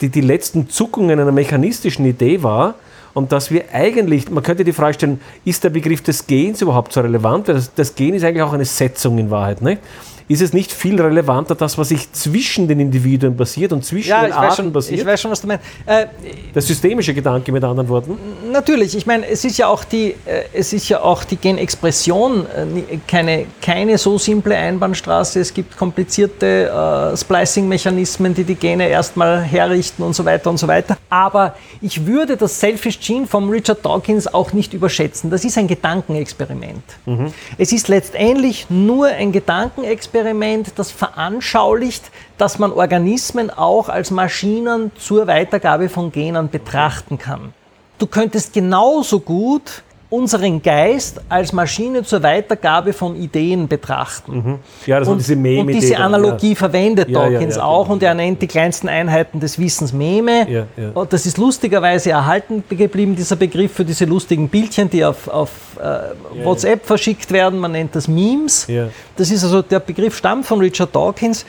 [SPEAKER 2] die, die letzten Zuckungen einer mechanistischen Idee war, und dass wir eigentlich, man könnte die Frage stellen, ist der Begriff des Gens überhaupt so relevant? Weil das, das Gen ist eigentlich auch eine Setzung in Wahrheit. Ne? Ist es nicht viel relevanter, das, was sich zwischen den Individuen passiert und zwischen ja, den Arten
[SPEAKER 3] schon,
[SPEAKER 2] passiert?
[SPEAKER 3] Ich weiß schon, was du meinst. Äh,
[SPEAKER 2] der systemische Gedanke mit anderen Worten?
[SPEAKER 3] Natürlich, ich meine, es ist ja auch die, äh, es ist ja auch die Genexpression äh, keine, keine so simple Einbahnstraße. Es gibt komplizierte äh, Splicing-Mechanismen, die die Gene erstmal herrichten und so weiter und so weiter. Aber ich würde das Selfish Gene von Richard Dawkins auch nicht überschätzen. Das ist ein Gedankenexperiment. Mhm. Es ist letztendlich nur ein Gedankenexperiment, Experiment, das veranschaulicht, dass man Organismen auch als Maschinen zur Weitergabe von Genen betrachten kann. Du könntest genauso gut unseren Geist als Maschine zur Weitergabe von Ideen betrachten.
[SPEAKER 2] Ja, das
[SPEAKER 3] und,
[SPEAKER 2] diese Meme.
[SPEAKER 3] und diese Analogie verwendet
[SPEAKER 2] Ja, ja,
[SPEAKER 3] Dawkins
[SPEAKER 2] ja,
[SPEAKER 3] auch
[SPEAKER 2] genau.
[SPEAKER 3] und er nennt die kleinsten Einheiten des Wissens Meme.
[SPEAKER 2] Ja, ja.
[SPEAKER 3] Das ist lustigerweise erhalten geblieben, dieser Begriff für diese lustigen Bildchen, die auf, auf äh, WhatsApp verschickt werden. Man nennt das Memes.
[SPEAKER 2] Ja.
[SPEAKER 3] Das ist also, der Begriff stammt von Richard Dawkins.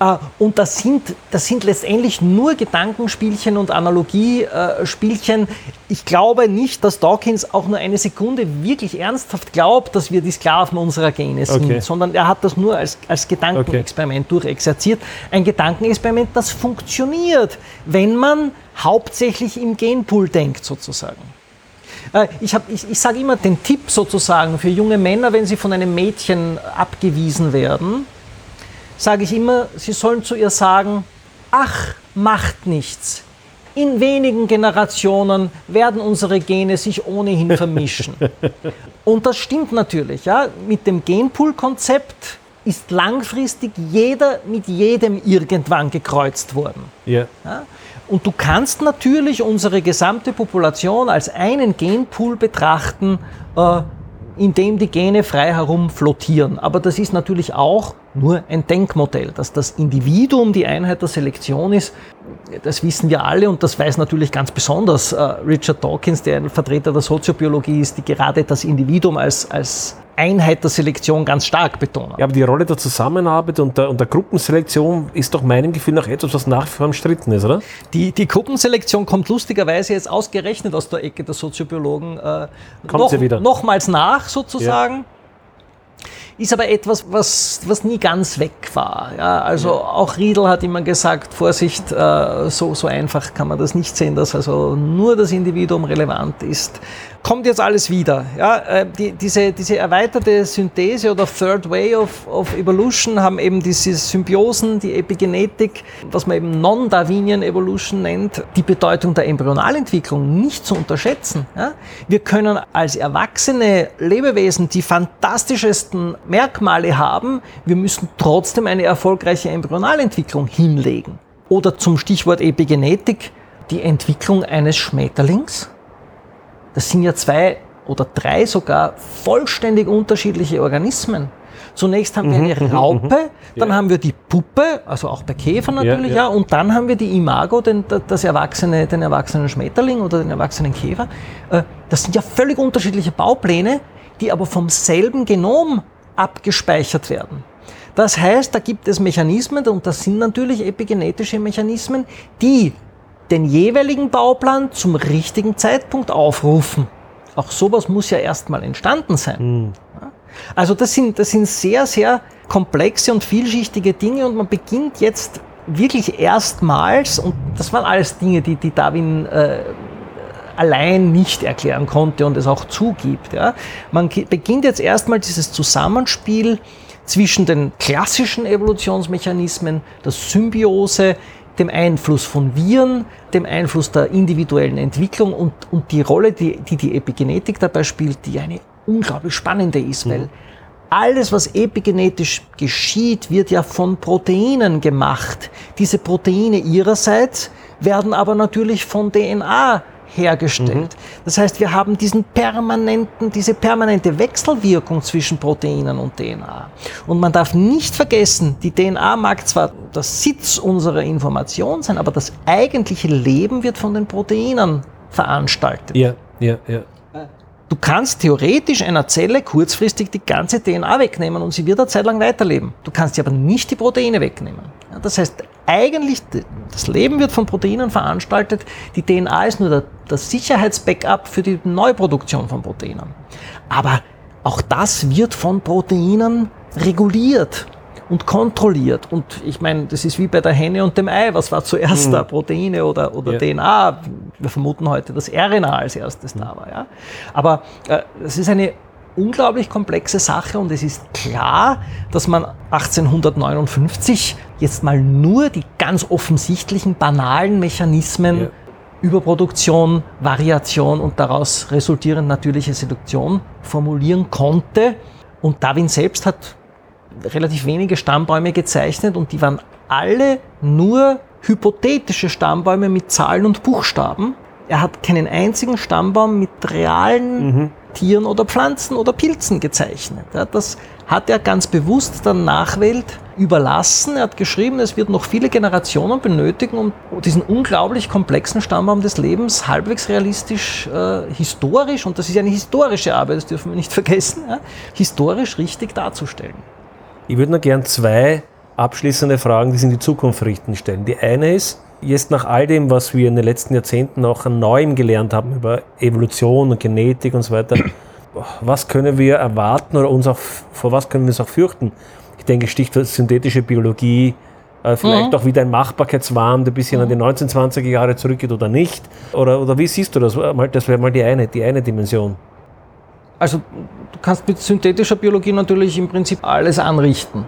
[SPEAKER 3] Äh, und das sind, das sind letztendlich nur Gedankenspielchen und Analogiespielchen. Ich glaube nicht, dass Dawkins auch nur eine Sekunde wirklich ernsthaft glaubt, dass wir die Sklaven unserer Gene sind,
[SPEAKER 2] Okay.
[SPEAKER 3] sondern er hat das nur als, als Gedankenexperiment durchexerziert. Ein Gedankenexperiment, das funktioniert, wenn man hauptsächlich im Genpool denkt, sozusagen. Äh, Ich, hab- ich, ich sage immer den Tipp sozusagen für junge Männer, wenn sie von einem Mädchen abgewiesen werden, sage ich immer, sie sollen zu ihr sagen, ach, macht nichts. In wenigen Generationen werden unsere Gene sich ohnehin vermischen. Und das stimmt natürlich. Ja? Mit dem Genpool-Konzept ist langfristig jeder mit jedem irgendwann gekreuzt worden.
[SPEAKER 2] Ja.
[SPEAKER 3] Ja? Und du kannst natürlich unsere gesamte Population als einen Genpool betrachten, äh, in dem die Gene frei herum flottieren. Aber das ist natürlich auch nur ein Denkmodell. Dass das Individuum die Einheit der Selektion ist, das wissen wir alle und das weiß natürlich ganz besonders äh, Richard Dawkins, der ein Vertreter der Soziobiologie ist, die gerade das Individuum als, als Einheit der Selektion ganz stark betonen.
[SPEAKER 2] Ja, aber die Rolle der Zusammenarbeit und der, und der Gruppenselektion ist doch meinem Gefühl nach etwas, was nach wie vor umstritten ist, oder?
[SPEAKER 3] Die, die Gruppenselektion kommt lustigerweise jetzt ausgerechnet aus der Ecke der Soziobiologen äh,
[SPEAKER 2] Kommt sie wieder.
[SPEAKER 3] nochmals nach, sozusagen. Ist aber etwas, was, was nie ganz weg war. Ja, also auch Riedel hat immer gesagt, Vorsicht, äh, so, so einfach kann man das nicht sehen, dass also nur das Individuum relevant ist. Kommt jetzt alles wieder. Ja, äh, die, diese, diese erweiterte Synthese oder Third Way of, of Evolution haben eben diese Symbiosen, die Epigenetik, was man eben Non-Darwinian Evolution nennt, die Bedeutung der Embryonalentwicklung nicht zu unterschätzen. Ja? Wir können als erwachsene Lebewesen die fantastischesten Merkmale haben, wir müssen trotzdem eine erfolgreiche Embryonalentwicklung hinlegen. Oder zum Stichwort Epigenetik, die Entwicklung eines Schmetterlings. Das sind ja zwei oder drei sogar vollständig unterschiedliche Organismen. Zunächst haben wir eine Raupe, dann haben wir die Puppe, also auch bei Käfern natürlich,
[SPEAKER 2] ja.
[SPEAKER 3] ja, und dann haben wir die Imago, den, das erwachsene, den erwachsenen Schmetterling oder den erwachsenen Käfer. Äh, Das sind ja völlig unterschiedliche Baupläne, die aber vom selben Genom abgespeichert werden. Das heißt, da gibt es Mechanismen, und das sind natürlich epigenetische Mechanismen, die den jeweiligen Bauplan zum richtigen Zeitpunkt aufrufen. Auch sowas muss ja erstmal entstanden sein. Ja? Also das sind, das sind sehr, sehr komplexe und vielschichtige Dinge und man beginnt jetzt wirklich erstmals, und das waren alles Dinge, die, die Darwin äh, allein nicht erklären konnte und es auch zugibt. Ja. Man beginnt jetzt erstmal dieses Zusammenspiel zwischen den klassischen Evolutionsmechanismen, der Symbiose, dem Einfluss von Viren, dem Einfluss der individuellen Entwicklung und, und die Rolle, die, die die Epigenetik dabei spielt, die eine unglaublich spannende ist, weil alles, was epigenetisch geschieht, wird ja von Proteinen gemacht. Diese Proteine ihrerseits werden aber natürlich von DNA hergestellt. Das heißt, wir haben diesen permanenten, diese permanente Wechselwirkung zwischen Proteinen und DNA. Und man darf nicht vergessen, die DNA mag zwar der Sitz unserer Information sein, aber das eigentliche Leben wird von den Proteinen veranstaltet.
[SPEAKER 2] Ja, ja, ja.
[SPEAKER 3] Du kannst theoretisch einer Zelle kurzfristig die ganze DNA wegnehmen und sie wird eine Zeit lang weiterleben. Du kannst ihr aber nicht die Proteine wegnehmen. Das heißt, eigentlich, das Leben wird von Proteinen veranstaltet. Die DNA ist nur der, das Sicherheitsbackup für die Neuproduktion von Proteinen. Aber auch das wird von Proteinen reguliert und kontrolliert. Und ich meine, das ist wie bei der Henne und dem Ei. Was war zuerst da? Proteine oder, oder
[SPEAKER 2] Ja.
[SPEAKER 3] DNA? Wir vermuten heute, dass RNA als erstes da war. Ja? Aber äh, es ist eine unglaublich komplexe Sache und es ist klar, dass man 1859 jetzt mal nur die ganz offensichtlichen, banalen Mechanismen
[SPEAKER 2] Ja.
[SPEAKER 3] Überproduktion, Variation und daraus resultierend natürliche Selektion formulieren konnte. Und Darwin selbst hat relativ wenige Stammbäume gezeichnet und die waren alle nur hypothetische Stammbäume mit Zahlen und Buchstaben. Er hat keinen einzigen Stammbaum mit realen Tieren oder Pflanzen oder Pilzen gezeichnet. Das hat er ganz bewusst der Nachwelt überlassen. Er hat geschrieben, es wird noch viele Generationen benötigen, um diesen unglaublich komplexen Stammbaum des Lebens halbwegs realistisch, äh, historisch, und das ist eine historische Arbeit, das dürfen wir nicht vergessen, ja, historisch richtig darzustellen.
[SPEAKER 2] Ich würde nur gern zwei abschließende Fragen, die sich in die Zukunft richten, stellen. Die eine ist, jetzt nach all dem, was wir in den letzten Jahrzehnten auch an Neuem gelernt haben über Evolution und Genetik und so weiter, was können wir erwarten oder uns auch, vor was können wir uns auch fürchten? Ich denke, Stichwort synthetische Biologie, äh, vielleicht mhm. auch wieder ein Machbarkeitswahn, der ein bisschen mhm. an die 1920er Jahre zurückgeht oder nicht. Oder, oder wie siehst du das? Das wäre mal die eine, die eine Dimension.
[SPEAKER 3] Also du kannst mit synthetischer Biologie natürlich im Prinzip alles anrichten.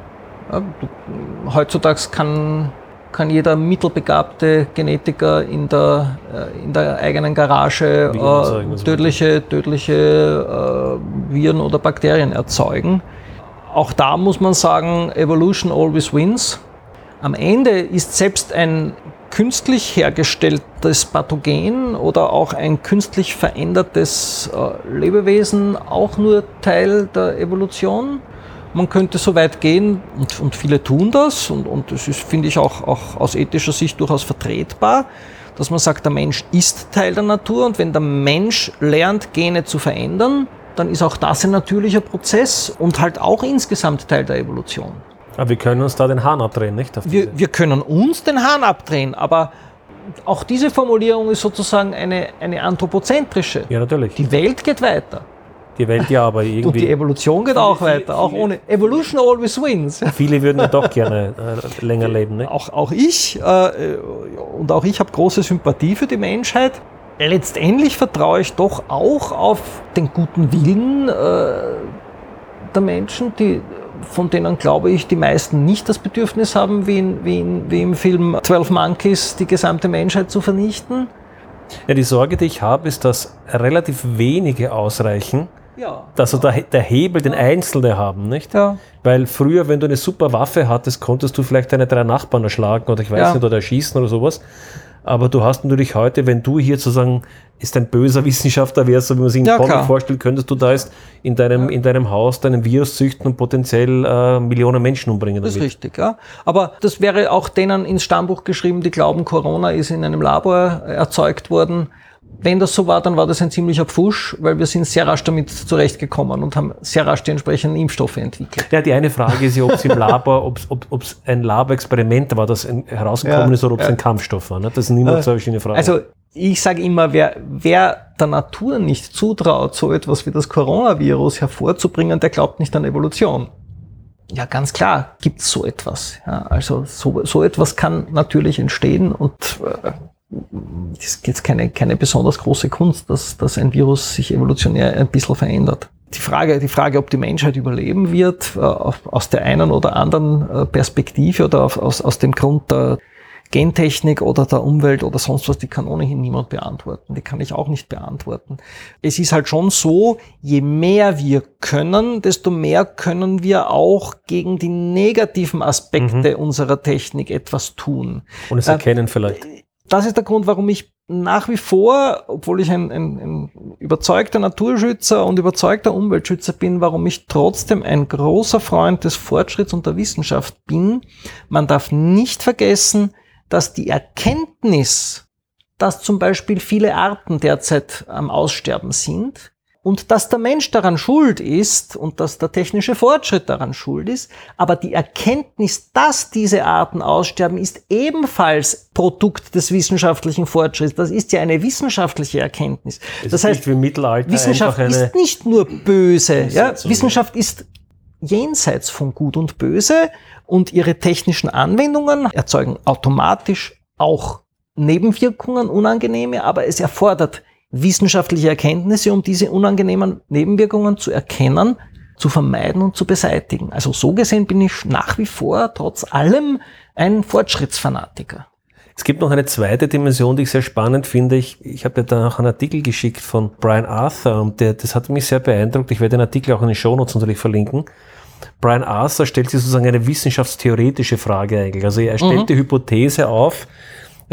[SPEAKER 3] Ja, du, heutzutage kann kann jeder mittelbegabte Genetiker in der, äh, in der eigenen Garage äh, tödliche, tödliche äh, Viren oder Bakterien erzeugen. Auch da muss man sagen, Evolution always wins. Am Ende ist selbst ein künstlich hergestelltes Pathogen oder auch ein künstlich verändertes äh, Lebewesen auch nur Teil der Evolution. Man könnte so weit gehen, und, und viele tun das, und, und das ist, finde ich, auch, auch aus ethischer Sicht durchaus vertretbar, dass man sagt, der Mensch ist Teil der Natur und wenn der Mensch lernt, Gene zu verändern, dann ist auch das ein natürlicher Prozess und halt auch insgesamt Teil der Evolution.
[SPEAKER 2] Aber wir können uns da den Hahn abdrehen, nicht?
[SPEAKER 3] Wir, wir können uns den Hahn abdrehen, aber auch diese Formulierung ist sozusagen eine, eine anthropozentrische.
[SPEAKER 2] Ja, natürlich.
[SPEAKER 3] Die Welt geht weiter.
[SPEAKER 2] Die Welt ja, aber irgendwie. Und
[SPEAKER 3] die Evolution geht auch weiter, auch ohne. Evolution always wins.
[SPEAKER 2] Viele würden ja doch gerne äh, länger leben. Ne?
[SPEAKER 3] Auch, auch ich, äh, und auch ich habe große Sympathie für die Menschheit. Letztendlich vertraue ich doch auch auf den guten Willen äh, der Menschen, die, von denen glaube ich, die meisten nicht das Bedürfnis haben, wie, in, wie, in, wie im Film 12 Monkeys die gesamte Menschheit zu vernichten.
[SPEAKER 2] Ja, die Sorge, die ich habe, ist, dass relativ wenige ausreichen, ja. Also der, der Hebel, den Einzelne haben, nicht? Ja. Weil früher, wenn du eine super Waffe hattest, konntest du vielleicht deine drei Nachbarn erschlagen oder ich weiß ja. nicht, oder erschießen oder sowas. Aber du hast natürlich heute, wenn du hier sozusagen ist ein böser Wissenschaftler wärst, so wie man sich in ja, Comic vorstellt, könntest du da jetzt in deinem, in deinem Haus deinen Virus züchten und potenziell äh, Millionen Menschen umbringen.
[SPEAKER 3] Damit. Das ist richtig, ja. Aber das wäre auch denen ins Stammbuch geschrieben, die glauben, Corona ist in einem Labor erzeugt worden. Wenn das so war, dann war das ein ziemlicher Pfusch, weil wir sind sehr rasch damit zurechtgekommen und haben sehr rasch die entsprechenden Impfstoffe entwickelt.
[SPEAKER 2] Ja, die eine Frage ist ja, ob es im Labor, ob es ein Laborexperiment war, das herausgekommen ja, ist, oder ob es ja. ein Kampfstoff war. Ne? Das sind immer äh, so verschiedene Fragen.
[SPEAKER 3] Also ich sage immer, wer, wer der Natur nicht zutraut, so etwas wie das Coronavirus hervorzubringen, der glaubt nicht an Evolution. Ja, ganz klar gibt es so etwas. Ja, also so, so etwas kann natürlich entstehen und äh, ist jetzt keine, keine besonders große Kunst, dass, dass ein Virus sich evolutionär ein bisschen verändert. Die Frage, die Frage, ob die Menschheit überleben wird, äh, aus der einen oder anderen äh, Perspektive oder aus, aus dem Grund der Gentechnik oder der Umwelt oder sonst was, die kann ohnehin niemand beantworten. Die kann ich auch nicht beantworten. Es ist halt schon so, je mehr wir können, desto mehr können wir auch gegen die negativen Aspekte mhm. unserer Technik etwas tun.
[SPEAKER 2] Und es erkennen äh, vielleicht
[SPEAKER 3] das ist der Grund, warum ich nach wie vor, obwohl ich ein, ein, ein, überzeugter Naturschützer und überzeugter Umweltschützer bin, warum ich trotzdem ein großer Freund des Fortschritts und der Wissenschaft bin. Man darf nicht vergessen, dass die Erkenntnis, dass zum Beispiel viele Arten derzeit am Aussterben sind, und dass der Mensch daran schuld ist und dass der technische Fortschritt daran schuld ist, aber die Erkenntnis, dass diese Arten aussterben, ist ebenfalls Produkt des wissenschaftlichen Fortschritts. Das ist ja eine wissenschaftliche Erkenntnis.
[SPEAKER 2] Es das heißt,
[SPEAKER 3] Wissenschaft ist nicht nur böse. Ja? Wissenschaft ist jenseits von Gut und Böse und ihre technischen Anwendungen erzeugen automatisch auch Nebenwirkungen, unangenehme, aber es erfordert wissenschaftliche Erkenntnisse, um diese unangenehmen Nebenwirkungen zu erkennen, zu vermeiden und zu beseitigen. Also so gesehen bin ich nach wie vor trotz allem ein Fortschrittsfanatiker.
[SPEAKER 2] Es gibt noch eine zweite Dimension, die ich sehr spannend finde. Ich, ich habe dir da noch einen Artikel geschickt von Brian Arthur und der, das hat mich sehr beeindruckt. Ich werde den Artikel auch in den Shownotes natürlich verlinken. Brian Arthur stellt sich sozusagen eine wissenschaftstheoretische Frage eigentlich. Also er stellt mhm. die Hypothese auf,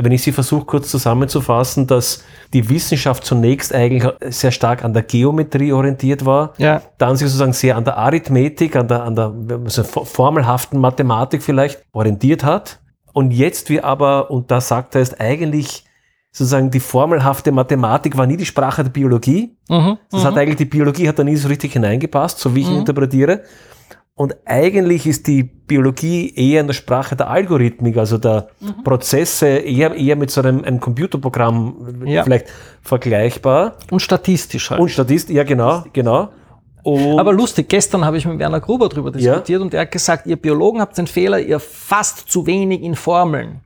[SPEAKER 2] wenn ich sie versuche kurz zusammenzufassen, dass die Wissenschaft zunächst eigentlich sehr stark an der Geometrie orientiert war,
[SPEAKER 3] Ja.
[SPEAKER 2] dann sich sozusagen sehr an der Arithmetik, an der, an der also formelhaften Mathematik vielleicht orientiert hat. Und jetzt wir aber, und da sagt er, ist eigentlich sozusagen die formelhafte Mathematik war nie die Sprache der Biologie.
[SPEAKER 3] Mhm.
[SPEAKER 2] Das hat eigentlich, die Biologie hat da nie so richtig hineingepasst, so wie ich ihn interpretiere. Und eigentlich ist die Biologie eher in der Sprache der Algorithmik, also der Prozesse, eher, eher mit so einem, einem Computerprogramm
[SPEAKER 3] Ja.
[SPEAKER 2] vielleicht vergleichbar.
[SPEAKER 3] Und statistisch halt.
[SPEAKER 2] Und Statist, ja genau, genau. Und
[SPEAKER 3] Aber lustig, gestern habe ich mit Werner Gruber darüber diskutiert und er hat gesagt, ihr Biologen habt den Fehler, ihr fasst zu wenig in Formeln.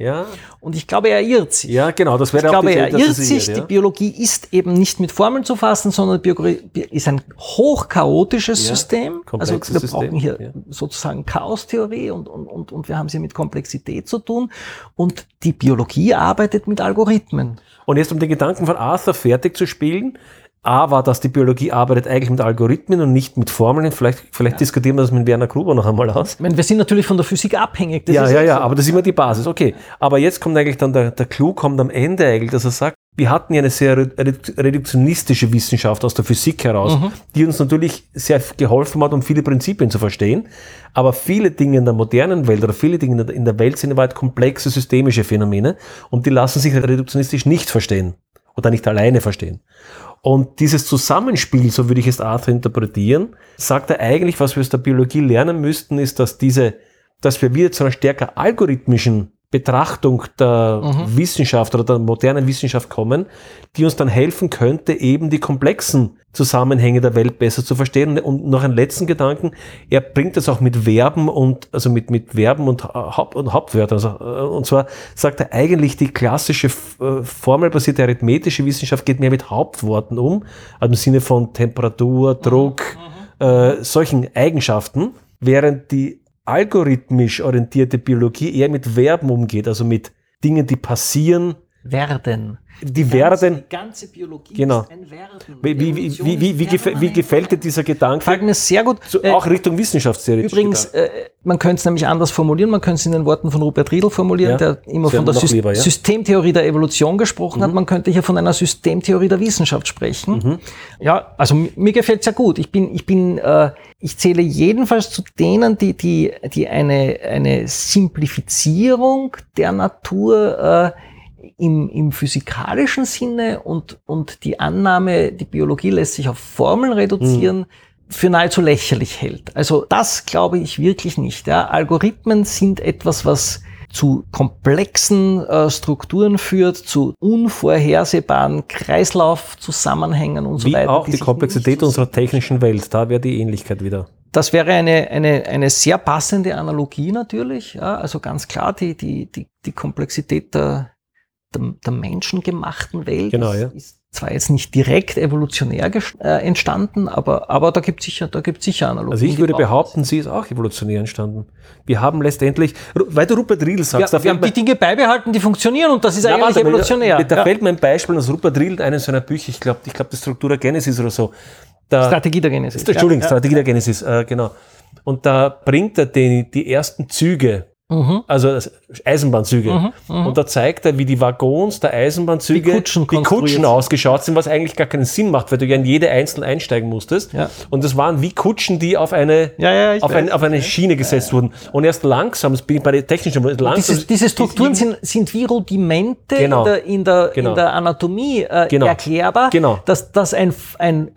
[SPEAKER 2] Ja,
[SPEAKER 3] Und ich glaube, er irrt sich.
[SPEAKER 2] ja, genau, das wäre
[SPEAKER 3] Ich glaube,
[SPEAKER 2] die
[SPEAKER 3] er irrt
[SPEAKER 2] es
[SPEAKER 3] sich.
[SPEAKER 2] irrt,
[SPEAKER 3] Die
[SPEAKER 2] ja.
[SPEAKER 3] Biologie ist eben nicht mit Formeln zu fassen, sondern Biologie ist ein hochchaotisches
[SPEAKER 2] Ja,
[SPEAKER 3] System. Also wir
[SPEAKER 2] System,
[SPEAKER 3] brauchen hier
[SPEAKER 2] ja.
[SPEAKER 3] sozusagen Chaostheorie und, und, und, und wir haben sie mit Komplexität zu tun. Und die Biologie arbeitet mit Algorithmen.
[SPEAKER 2] Und jetzt um den Gedanken von Arthur fertig zu spielen, A war, dass die Biologie arbeitet eigentlich mit Algorithmen und nicht mit Formeln. Vielleicht, vielleicht diskutieren wir das mit Werner Gruber noch einmal aus.
[SPEAKER 3] Ich meine, wir sind natürlich von der Physik abhängig. Das
[SPEAKER 2] ja,
[SPEAKER 3] ist
[SPEAKER 2] ja, ja,
[SPEAKER 3] so.
[SPEAKER 2] aber das ist immer die Basis. Okay. Aber jetzt kommt eigentlich dann der, der Clou kommt am Ende eigentlich, dass er sagt, wir hatten ja eine sehr redu- reduktionistische Wissenschaft aus der Physik heraus, die uns natürlich sehr geholfen hat, um viele Prinzipien zu verstehen. Aber viele Dinge in der modernen Welt oder viele Dinge in der- Welt sind in Wahrheit komplexe systemische Phänomene und die lassen sich reduktionistisch nicht verstehen oder nicht alleine verstehen. Und dieses Zusammenspiel, so würde ich es Arthur interpretieren, sagt er eigentlich, was wir aus der Biologie lernen müssten, ist, dass diese, dass wir wieder zu einer stärker algorithmischen Betrachtung der Wissenschaft oder der modernen Wissenschaft kommen, die uns dann helfen könnte, eben die komplexen Zusammenhänge der Welt besser zu verstehen. Und noch einen letzten Gedanken, er bringt das auch mit Verben und, also mit, mit Verben und, Haupt, und Hauptwörtern. Also, äh, und zwar sagt er eigentlich, die klassische äh, formelbasierte arithmetische Wissenschaft geht mehr mit Hauptworten um, also im Sinne von Temperatur, Druck, äh, solchen Eigenschaften, während die algorithmisch orientierte Biologie eher mit Verben umgeht, also mit Dingen, die passieren,
[SPEAKER 3] Werden.
[SPEAKER 2] Die werden.
[SPEAKER 3] Die ganze Biologie
[SPEAKER 2] Genau.
[SPEAKER 3] ist ein Werden.
[SPEAKER 2] Wie, wie, wie, wie, wie, wie, gefä- wie gefällt dir dieser Gedanke?
[SPEAKER 3] Gefällt mir sehr gut.
[SPEAKER 2] So,
[SPEAKER 3] Äh,
[SPEAKER 2] auch Richtung Wissenschaftstheorie.
[SPEAKER 3] Übrigens, äh, man könnte es nämlich anders formulieren, man könnte es in den Worten von Rupert Riedel formulieren,
[SPEAKER 2] Ja,
[SPEAKER 3] der immer
[SPEAKER 2] sehr
[SPEAKER 3] von der Sys
[SPEAKER 2] lieber, ja. Mhm.
[SPEAKER 3] Systemtheorie der Evolution gesprochen hat. Man könnte hier von einer Systemtheorie der Wissenschaft sprechen.
[SPEAKER 2] Mhm.
[SPEAKER 3] Ja, also mi- mir gefällt es ja gut. Ich bin, ich bin, äh, ich zähle jedenfalls zu denen, die, die, die eine, eine Simplifizierung der Natur äh, im, im physikalischen Sinne und, und die Annahme, die Biologie lässt sich auf Formeln reduzieren, für nahezu lächerlich hält. Also das glaube ich wirklich nicht. Ja. Algorithmen sind etwas, was zu komplexen äh, Strukturen führt, zu unvorhersehbaren Kreislaufzusammenhängen und so
[SPEAKER 2] Wie
[SPEAKER 3] weiter.
[SPEAKER 2] auch die
[SPEAKER 3] sich
[SPEAKER 2] Komplexität
[SPEAKER 3] so
[SPEAKER 2] unserer technischen Welt, da wäre die Ähnlichkeit wieder.
[SPEAKER 3] das wäre eine, eine, eine sehr passende Analogie natürlich. Ja, also ganz klar, die, die, die, die Komplexität der, der, der menschengemachten Welt
[SPEAKER 2] Genau,
[SPEAKER 3] ist,
[SPEAKER 2] ja.
[SPEAKER 3] ist zwar jetzt nicht direkt evolutionär äh, entstanden, aber, aber da gibt es sicher, da gibt's sicher Analogien.
[SPEAKER 2] Also ich würde behaupten, sie ist auch evolutionär entstanden. Wir haben letztendlich, weil du Rupert Riedl sagst,
[SPEAKER 3] Ja,
[SPEAKER 2] da
[SPEAKER 3] wir haben die Dinge beibehalten, die funktionieren und das ist
[SPEAKER 2] Na,
[SPEAKER 3] eigentlich
[SPEAKER 2] warte
[SPEAKER 3] evolutionär.
[SPEAKER 2] Da
[SPEAKER 3] Ja.
[SPEAKER 2] fällt mir ein Beispiel aus Rupert Riedl, eines seiner Bücher, ich glaube, ich glaub, das Struktur der Genesis oder so. Da,
[SPEAKER 3] Strategie der Genesis.
[SPEAKER 2] Entschuldigung,
[SPEAKER 3] ja.
[SPEAKER 2] Strategie der Genesis, äh, genau. Und da bringt er die, die ersten Züge,
[SPEAKER 3] Mhm.
[SPEAKER 2] also Eisenbahnzüge. Und da zeigt er, wie die Waggons der Eisenbahnzüge,
[SPEAKER 3] Die Kutschen
[SPEAKER 2] die Kutschen ausgeschaut sind, was eigentlich gar keinen Sinn macht, weil du ja in jede einzeln einsteigen musstest.
[SPEAKER 3] Ja.
[SPEAKER 2] Und das waren wie Kutschen, die auf eine,
[SPEAKER 3] Ja, ja,
[SPEAKER 2] auf, ein, auf eine Schiene gesetzt wurden. Und erst langsam, das bin ich bei der technischen, langsam.
[SPEAKER 3] Diese, diese Strukturen sind, sind wie Rudimente
[SPEAKER 2] Genau.
[SPEAKER 3] in, der, in, der,
[SPEAKER 2] Genau.
[SPEAKER 3] in der Anatomie äh,
[SPEAKER 2] Genau.
[SPEAKER 3] erklärbar,
[SPEAKER 2] Genau.
[SPEAKER 3] dass, dass ein, ein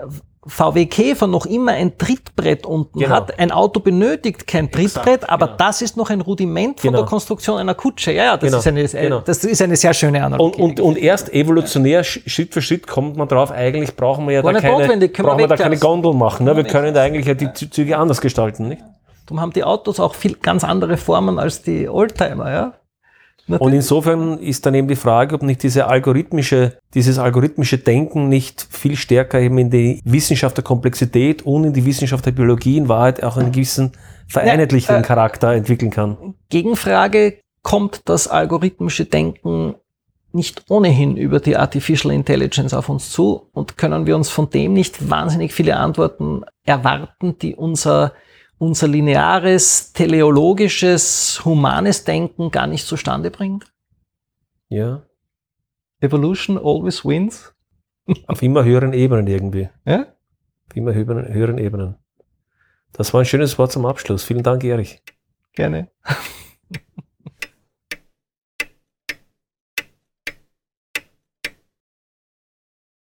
[SPEAKER 3] VW Käfer noch immer ein Trittbrett unten
[SPEAKER 2] Genau.
[SPEAKER 3] hat. Ein Auto benötigt kein Trittbrett, aber
[SPEAKER 2] genau.
[SPEAKER 3] das ist noch ein Rudiment von
[SPEAKER 2] Genau.
[SPEAKER 3] der Konstruktion einer Kutsche. Ja, ja, das,
[SPEAKER 2] Genau.
[SPEAKER 3] ist, eine,
[SPEAKER 2] Genau.
[SPEAKER 3] das ist eine sehr schöne
[SPEAKER 2] Und,
[SPEAKER 3] Analogie.
[SPEAKER 2] und, und erst evolutionär, Sch- Schritt für Schritt kommt man drauf, eigentlich brauchen wir ja
[SPEAKER 3] War
[SPEAKER 2] da keine, brauchen wir da keine. Gondeln machen. Ne? Wir können da eigentlich ja die Zü- Züge anders gestalten. Nicht?
[SPEAKER 3] Darum haben die Autos auch viel ganz andere Formen als die Oldtimer. Ja?
[SPEAKER 2] Und insofern ist dann eben die Frage, ob nicht diese algorithmische, dieses algorithmische Denken nicht viel stärker eben in die Wissenschaft der Komplexität und in die Wissenschaft der Biologie in Wahrheit auch einen gewissen vereinheitlichenden
[SPEAKER 3] äh,
[SPEAKER 2] Charakter entwickeln kann.
[SPEAKER 3] Gegenfrage, kommt das algorithmische Denken nicht ohnehin über die Artificial Intelligence auf uns zu und können wir uns von dem nicht wahnsinnig viele Antworten erwarten, die unser, unser lineares, teleologisches, humanes Denken gar nicht zustande bringt?
[SPEAKER 2] Ja.
[SPEAKER 3] Evolution always wins.
[SPEAKER 2] Auf immer höheren Ebenen irgendwie.
[SPEAKER 3] Ja?
[SPEAKER 2] Auf immer höheren, höheren Ebenen. Das war ein schönes Wort zum Abschluss. Vielen Dank, Erich.
[SPEAKER 3] Gerne.